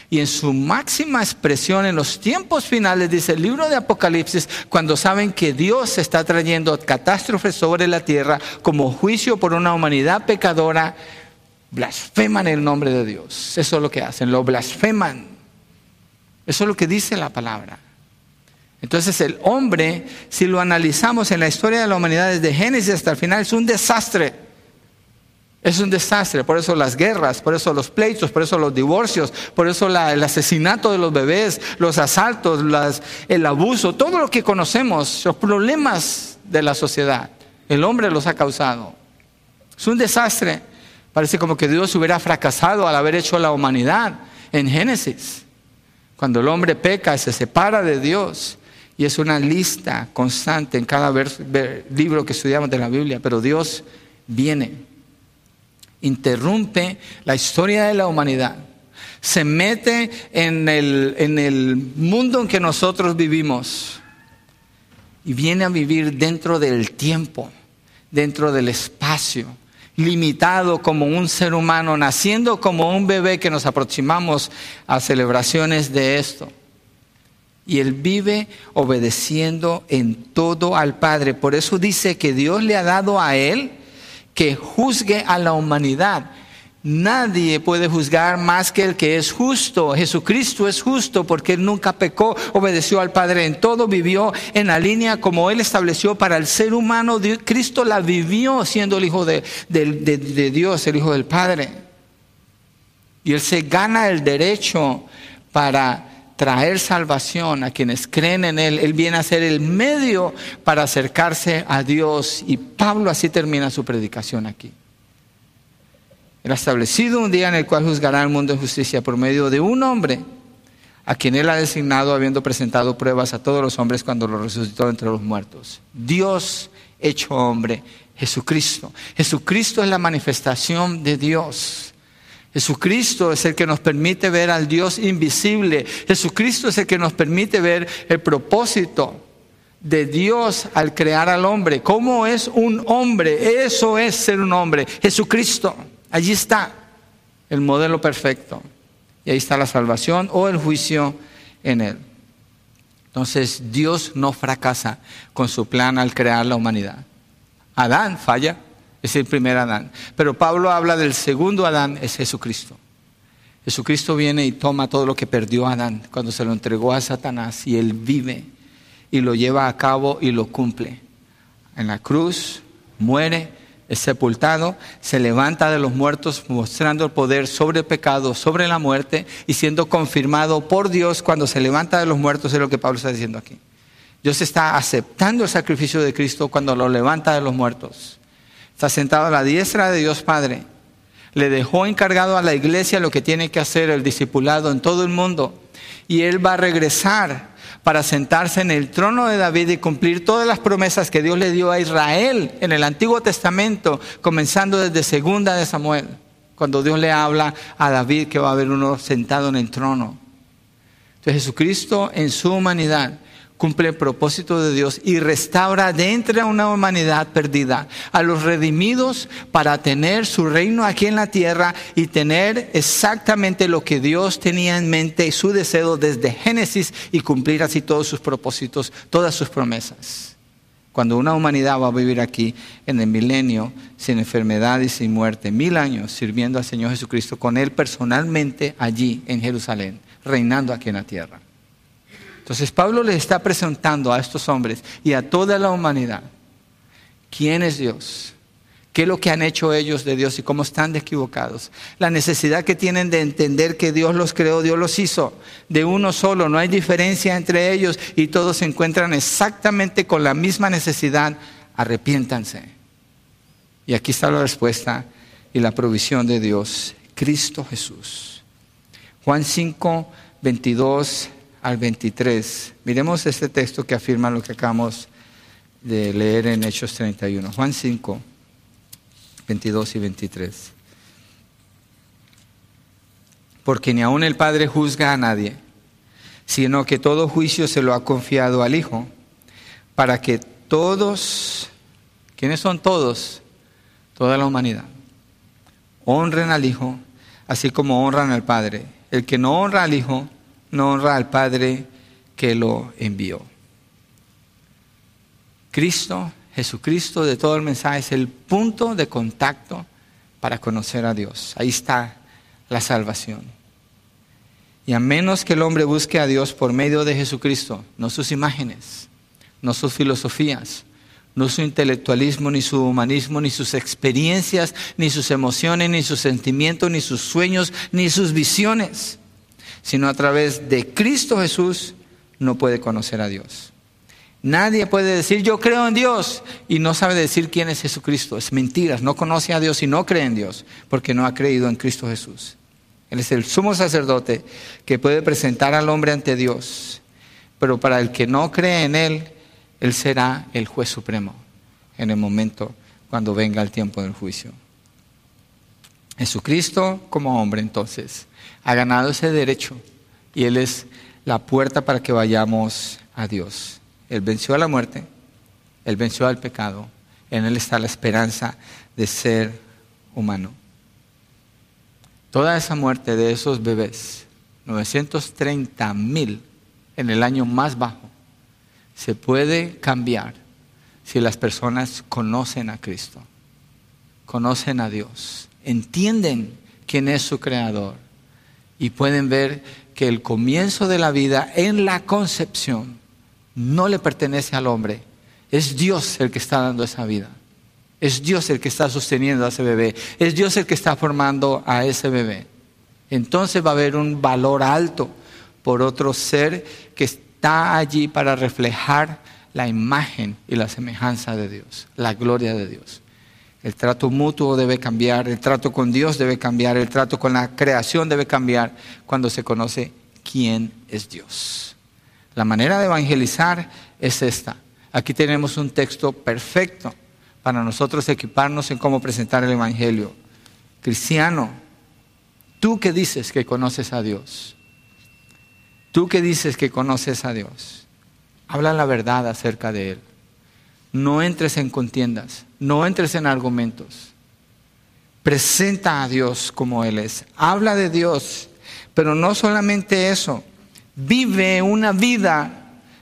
y en su máxima expresión en los tiempos finales, dice el libro de Apocalipsis, cuando saben que Dios está trayendo catástrofes sobre la tierra como juicio por una humanidad pecadora, blasfeman el nombre de Dios. Eso es lo que hacen, lo blasfeman. Eso es lo que dice la palabra. Entonces el hombre, si lo analizamos en la historia de la humanidad desde Génesis hasta el final, es un desastre. Es un desastre, por eso las guerras, por eso los pleitos, por eso los divorcios, por eso el asesinato de los bebés, los asaltos, el abuso, todo lo que conocemos, los problemas de la sociedad, el hombre los ha causado. Es un desastre. Parece como que Dios hubiera fracasado al haber hecho la humanidad en Génesis. Cuando el hombre peca, se separa de Dios. Y es una lista constante en cada libro que estudiamos de la Biblia, pero Dios viene interrumpe la historia de la humanidad, se mete en el, en el mundo en que nosotros vivimos y viene a vivir dentro del tiempo, dentro del espacio, limitado como un ser humano, naciendo como un bebé que nos aproximamos a celebraciones de esto. Y Él vive obedeciendo en todo al Padre. Por eso dice que Dios le ha dado a Él que juzgue a la humanidad. Nadie puede juzgar más que el que es justo. Jesucristo es justo porque Él nunca pecó, obedeció al Padre en todo, vivió en la línea como Él estableció para el ser humano. Cristo la vivió siendo el Hijo de, de Dios, el Hijo del Padre. Y Él se gana el derecho para traer salvación a quienes creen en Él. Él viene a ser el medio para acercarse a Dios. Y Pablo así termina su predicación aquí. Él ha establecido un día en el cual juzgará al mundo en justicia por medio de un hombre a quien Él ha designado habiendo presentado pruebas a todos los hombres cuando lo resucitó entre los muertos. Dios hecho hombre, Jesucristo. Jesucristo es la manifestación de Dios. Jesucristo es el que nos permite ver al Dios invisible. Jesucristo es el que nos permite ver el propósito de Dios al crear al hombre. ¿Cómo es un hombre? Eso es ser un hombre. Jesucristo. Allí está el modelo perfecto. Y ahí está la salvación o el juicio en él. Entonces Dios no fracasa con su plan al crear la humanidad. Adán falla, es el primer Adán. Pero Pablo habla del segundo Adán, es Jesucristo. Jesucristo viene y toma todo lo que perdió Adán cuando se lo entregó a Satanás y él vive y lo lleva a cabo y lo cumple. En la cruz muere, es sepultado, se levanta de los muertos mostrando el poder sobre el pecado, sobre la muerte y siendo confirmado por Dios cuando se levanta de los muertos, es lo que Pablo está diciendo aquí. Dios está aceptando el sacrificio de Cristo cuando lo levanta de los muertos. Está sentado a la diestra de Dios Padre. Le dejó encargado a la iglesia lo que tiene que hacer el discipulado en todo el mundo. Y Él va a regresar para sentarse en el trono de David y cumplir todas las promesas que Dios le dio a Israel en el Antiguo Testamento, comenzando desde segunda de Samuel, cuando Dios le habla a David que va a haber uno sentado en el trono. Entonces Jesucristo en su humanidad cumple el propósito de Dios y restaura dentro de una humanidad perdida a los redimidos para tener su reino aquí en la tierra y tener exactamente lo que Dios tenía en mente y su deseo desde Génesis y cumplir así todos sus propósitos, todas sus promesas. Cuando una humanidad va a vivir aquí en el milenio sin enfermedad y sin muerte, mil años sirviendo al Señor Jesucristo con Él personalmente allí en Jerusalén, reinando aquí en la tierra. Entonces Pablo le está presentando a estos hombres y a toda la humanidad quién es Dios, qué es lo que han hecho ellos de Dios y cómo están equivocados. La necesidad que tienen de entender que Dios los creó, Dios los hizo de uno solo, no hay diferencia entre ellos y todos se encuentran exactamente con la misma necesidad. Arrepiéntanse. Y aquí está la respuesta y la provisión de Dios, Cristo Jesús. Juan 5, 22 al 23. Miremos este texto que afirma lo que acabamos de leer en Hechos 31. Juan 5, 22 y 23. Porque ni aun el Padre juzga a nadie, sino que todo juicio se lo ha confiado al Hijo, para que todos, ¿quiénes son todos? Toda la humanidad, honren al Hijo, así como honran al Padre. El que no honra al Hijo, no honra al Padre que lo envió. Cristo, Jesucristo de todo el mensaje es el punto de contacto para conocer a Dios. Ahí está la salvación. Y a menos que el hombre busque a Dios por medio de Jesucristo, no sus imágenes, no sus filosofías, no su intelectualismo, ni su humanismo, ni sus experiencias, ni sus emociones, ni sus sentimientos, ni sus sueños, ni sus visiones sino a través de Cristo Jesús, no puede conocer a Dios. Nadie puede decir yo creo en Dios y no sabe decir quién es Jesucristo. Es mentiras, no conoce a Dios y no cree en Dios porque no ha creído en Cristo Jesús. Él es el sumo sacerdote que puede presentar al hombre ante Dios. Pero para el que no cree en Él, Él será el juez supremo en el momento cuando venga el tiempo del juicio. Jesucristo como hombre entonces ha ganado ese derecho y Él es la puerta para que vayamos a Dios. Él venció a la muerte, Él venció al pecado, en Él está la esperanza de ser humano. Toda esa muerte de esos bebés, 930 mil en el año más bajo, se puede cambiar si las personas conocen a Cristo, conocen a Dios, entienden quién es su creador y pueden ver que el comienzo de la vida en la concepción no le pertenece al hombre, es Dios el que está dando esa vida. Es Dios el que está sosteniendo a ese bebé. Es Dios el que está formando a ese bebé. Entonces va a haber un valor alto por otro ser que está allí para reflejar la imagen y la semejanza de Dios, la gloria de Dios. El trato mutuo debe cambiar, el trato con Dios debe cambiar, el trato con la creación debe cambiar cuando se conoce quién es Dios. La manera de evangelizar es esta. Aquí tenemos un texto perfecto para nosotros equiparnos en cómo presentar el Evangelio. Cristiano, tú que dices que conoces a Dios, tú que dices que conoces a Dios, habla la verdad acerca de Él. No entres en contiendas, no entres en argumentos. Presenta a Dios como Él es. Habla de Dios, pero no solamente eso. Vive una vida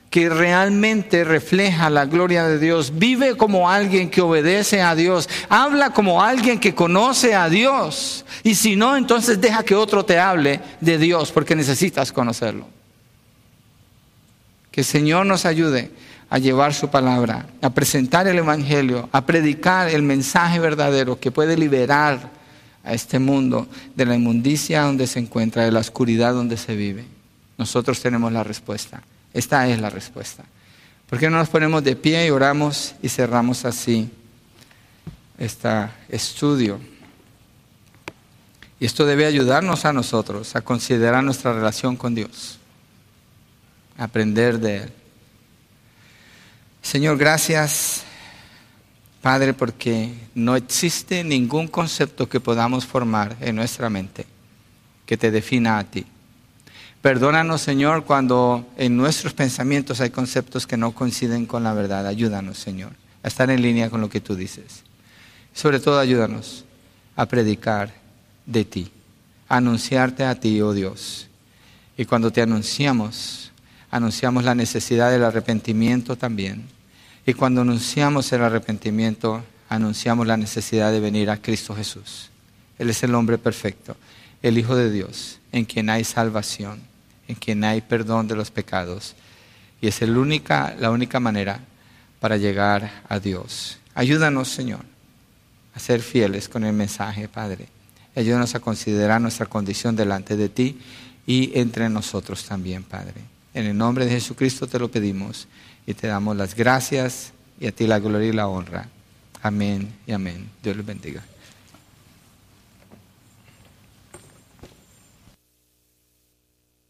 que realmente refleja la gloria de Dios. Vive como alguien que obedece a Dios. Habla como alguien que conoce a Dios. Y si no, entonces deja que otro te hable de Dios porque necesitas conocerlo. Que el Señor nos ayude a llevar su palabra, a presentar el Evangelio, a predicar el mensaje verdadero que puede liberar a este mundo de la inmundicia donde se encuentra, de la oscuridad donde se vive. Nosotros tenemos la respuesta. Esta es la respuesta. ¿Por qué no nos ponemos de pie y oramos y cerramos así este estudio? Y esto debe ayudarnos a nosotros a considerar nuestra relación con Dios, aprender de Él. Señor, gracias, Padre, porque no existe ningún concepto que podamos formar en nuestra mente que te defina a ti. Perdónanos, Señor, cuando en nuestros pensamientos hay conceptos que no coinciden con la verdad. Ayúdanos, Señor, a estar en línea con lo que tú dices. Sobre todo, ayúdanos a predicar de ti, anunciarte a ti, oh Dios. Y cuando te anunciamos, anunciamos la necesidad del arrepentimiento también y cuando anunciamos el arrepentimiento, anunciamos la necesidad de venir a Cristo Jesús. Él es el hombre perfecto, el Hijo de Dios, en quien hay salvación, en quien hay perdón de los pecados. Y es la única manera para llegar a Dios. Ayúdanos, Señor, a ser fieles con el mensaje, Padre. Ayúdanos a considerar nuestra condición delante de ti y entre nosotros también, Padre. En el nombre de Jesucristo te lo pedimos y te damos las gracias y a ti la gloria y la honra. Amén y amén. Dios les bendiga.